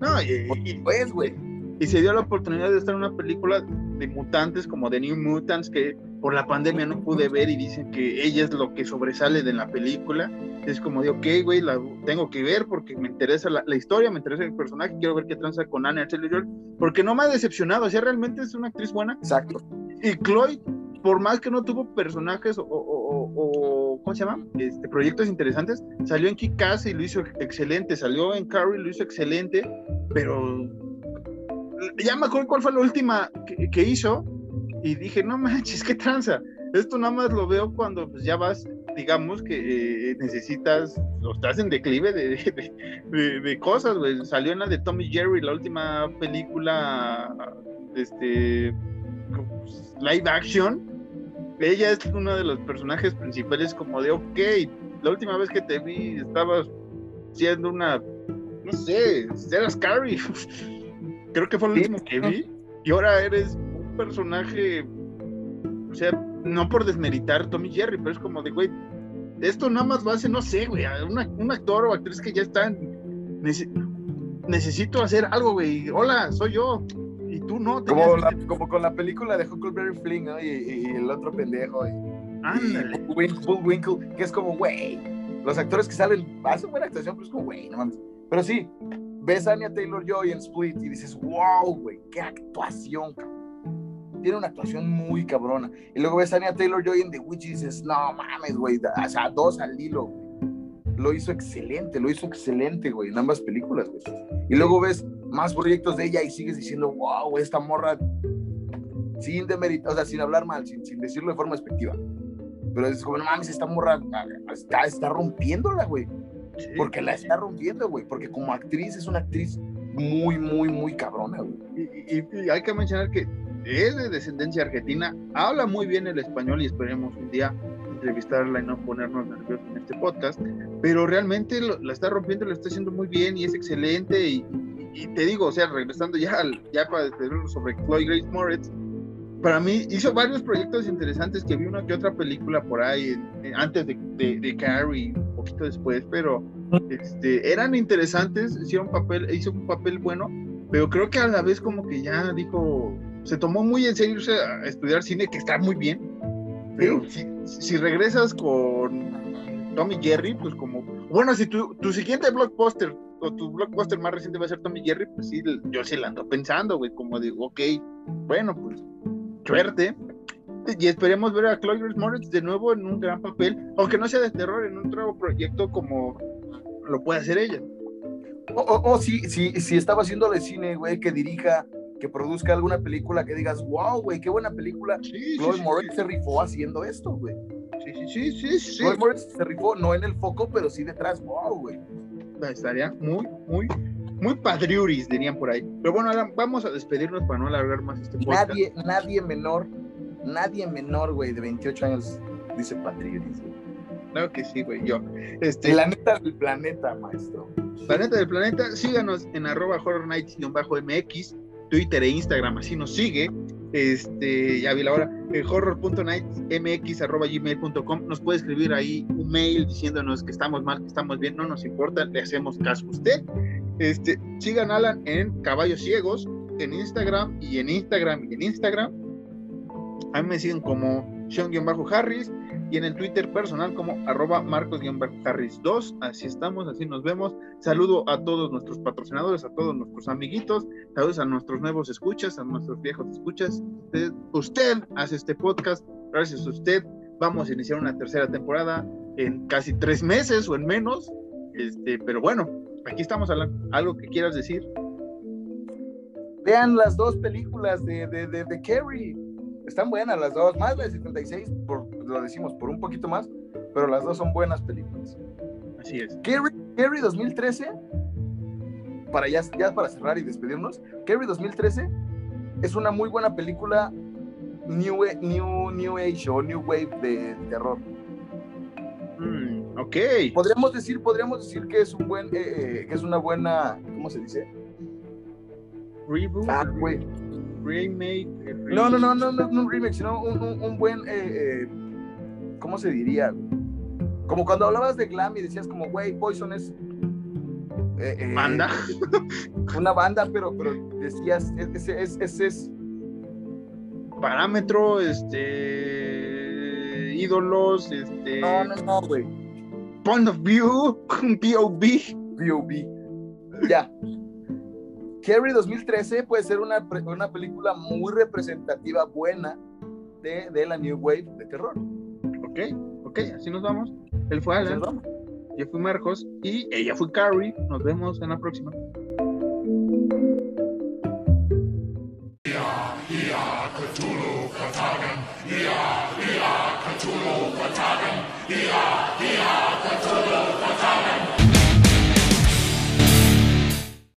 No, y, y, pues, güey. Y se dio la oportunidad de estar en una película de mutantes como The New Mutants que por la pandemia no pude ver y dicen que ella es lo que sobresale de la película. Es como de, ok, güey, la tengo que ver porque me interesa la, la, historia, me interesa el personaje, quiero ver qué tranza con Anna Taylor porque no me ha decepcionado, o sea, realmente es una actriz buena. Exacto. Y Chloe, por más que no tuvo personajes o, ¿cómo se llama? Este, proyectos interesantes, salió en Kick-Ass y lo hizo excelente, salió en Carrie, lo hizo excelente, pero ya me acuerdo cuál fue la última que, hizo y dije, no manches, qué tranza. Esto nada más lo veo cuando pues, ya vas, digamos que eh, necesitas, o estás en declive de, de, de, de cosas, güey. Salió en la de Tommy Jerry, la última película, este, live action. Ella es uno de los personajes principales como de, ok, la última vez que te vi estabas siendo una, no sé, eras Carrie. *laughs* Creo que fue lo último que vi. Y ahora eres un personaje, o sea, no por desmeritar Tommy Jerry, pero es como de, güey, esto nada más lo hace, no sé, güey, un actor o actriz que ya está, necesito hacer algo, güey, hola, soy yo, tú no. Como, la, como con la película de Huckleberry Fling, ¿no? y, y, el otro pendejo, y, Ándale. y Bull Winkle, que es como, güey, los actores que salen, hacen buena actuación, pero es como, güey, no mames. Pero sí, ves a Anya Taylor Joy en Split y dices, wow, güey, qué actuación, cabrón. Tiene una actuación muy cabrona. Y luego ves a Anya Taylor Joy en The Witch y dices, no mames, güey, o sea, dos al hilo. Lo hizo excelente, lo hizo excelente, güey, en ambas películas, güey. Y luego ves más proyectos de ella y sigues diciendo, wow, esta morra, sin demeritar, o sea, sin hablar mal, sin, sin decirlo de forma despectiva. Pero es como, no mames, esta morra está, está rompiéndola, güey. Sí. Porque la está rompiendo, güey. Porque como actriz es una actriz muy, muy, muy cabrona, güey. Y, y, y, hay que mencionar que es de descendencia argentina, habla muy bien el español y esperemos un día entrevistarla y no ponernos nerviosos en este podcast, pero realmente lo, la está rompiendo, lo está haciendo muy bien y es excelente y, y te digo, o sea, regresando ya, al, ya para despedirnos sobre Chloe Grace Moretz, para mí hizo varios proyectos interesantes que vi una que otra película por ahí eh, antes de, de, de Carrie, un poquito después, pero este, eran interesantes, hicieron papel, hizo un papel bueno, pero creo que a la vez como que ya dijo, se tomó muy en serio a estudiar cine, que está muy bien, pero si, si, regresas con Tommy Jerry, pues como, bueno, si tu, tu siguiente blockbuster o tu blockbuster más reciente va a ser Tommy Jerry, pues sí, yo sí la ando pensando, güey, como digo, ok, bueno, pues suerte. Y esperemos ver a Chloe Moritz de nuevo en un gran papel, aunque no sea de terror, en un nuevo proyecto como lo puede hacer ella. O, si, si estaba haciendo de cine, güey, que dirija, que produzca alguna película que digas, wow, güey, qué buena película. Sí, Chloe Moritz se rifó haciendo esto, güey. Sí, sí, sí, sí, sí. Chloe se rifó, no en el foco, pero sí detrás, wow, güey. Estaría muy, muy, muy padriuris, dirían por ahí. Pero bueno, vamos a despedirnos para no alargar más este podcast. Nadie, nadie menor, nadie menor, güey, de 28 años dice padriuris, güey. Claro que sí, güey, yo. Este, planeta del planeta, maestro. Planeta del planeta, síganos en arroba horror nights-mx, Twitter e Instagram, así nos sigue. Este, ya vi la hora, horror.nightmx.gmail.com nos puede escribir ahí un mail diciéndonos que estamos mal, que estamos bien, no nos importa, le hacemos caso a usted. Este, sigan Alan en Caballos Ciegos, en Instagram y en Instagram y en Instagram. A mí me siguen como Sean-Harris y en el Twitter personal como arroba marcos-harris2. Así estamos, así nos vemos. Saludo a todos nuestros patrocinadores, a todos nuestros amiguitos, saludos a nuestros nuevos escuchas, a nuestros viejos escuchas. Usted, hace este podcast, gracias a usted. Vamos a iniciar una tercera temporada en casi tres meses o en menos. Este, pero bueno, aquí estamos hablando. ¿Algo que quieras decir? Vean las dos películas de, de, de, de Carrie están buenas las dos, más la de 76, por, lo decimos por un poquito más, pero las dos son buenas películas. Así es. Kerry, 2013, para ya, ya para cerrar y despedirnos, Kerry 2013 es una muy buena película New, new, new Age o New Wave de, terror. Mm, ok. Podríamos decir, podríamos decir que es un buen, eh, eh, que es una buena, ¿cómo se dice? Reboot. Ah, güey remake. No, no, no, no, no, un remake, sino un, un, buen, eh, eh, ¿cómo se diría? Como cuando hablabas de glam y decías como, güey, Poison es... Eh, banda. *laughs* Una banda, pero, pero decías, ese es, es, es, Parámetro, este... Ídolos, este... No, no, no, güey. Point of view, *laughs* POV. POV. Ya. Carrie 2013 puede ser una, una película muy representativa, buena, de, de, la New Wave de terror. Ok, ok, así nos vamos. Él fue Alan, yo fui Marcos y ella fue Carrie. Nos vemos en la próxima. Cthulhu,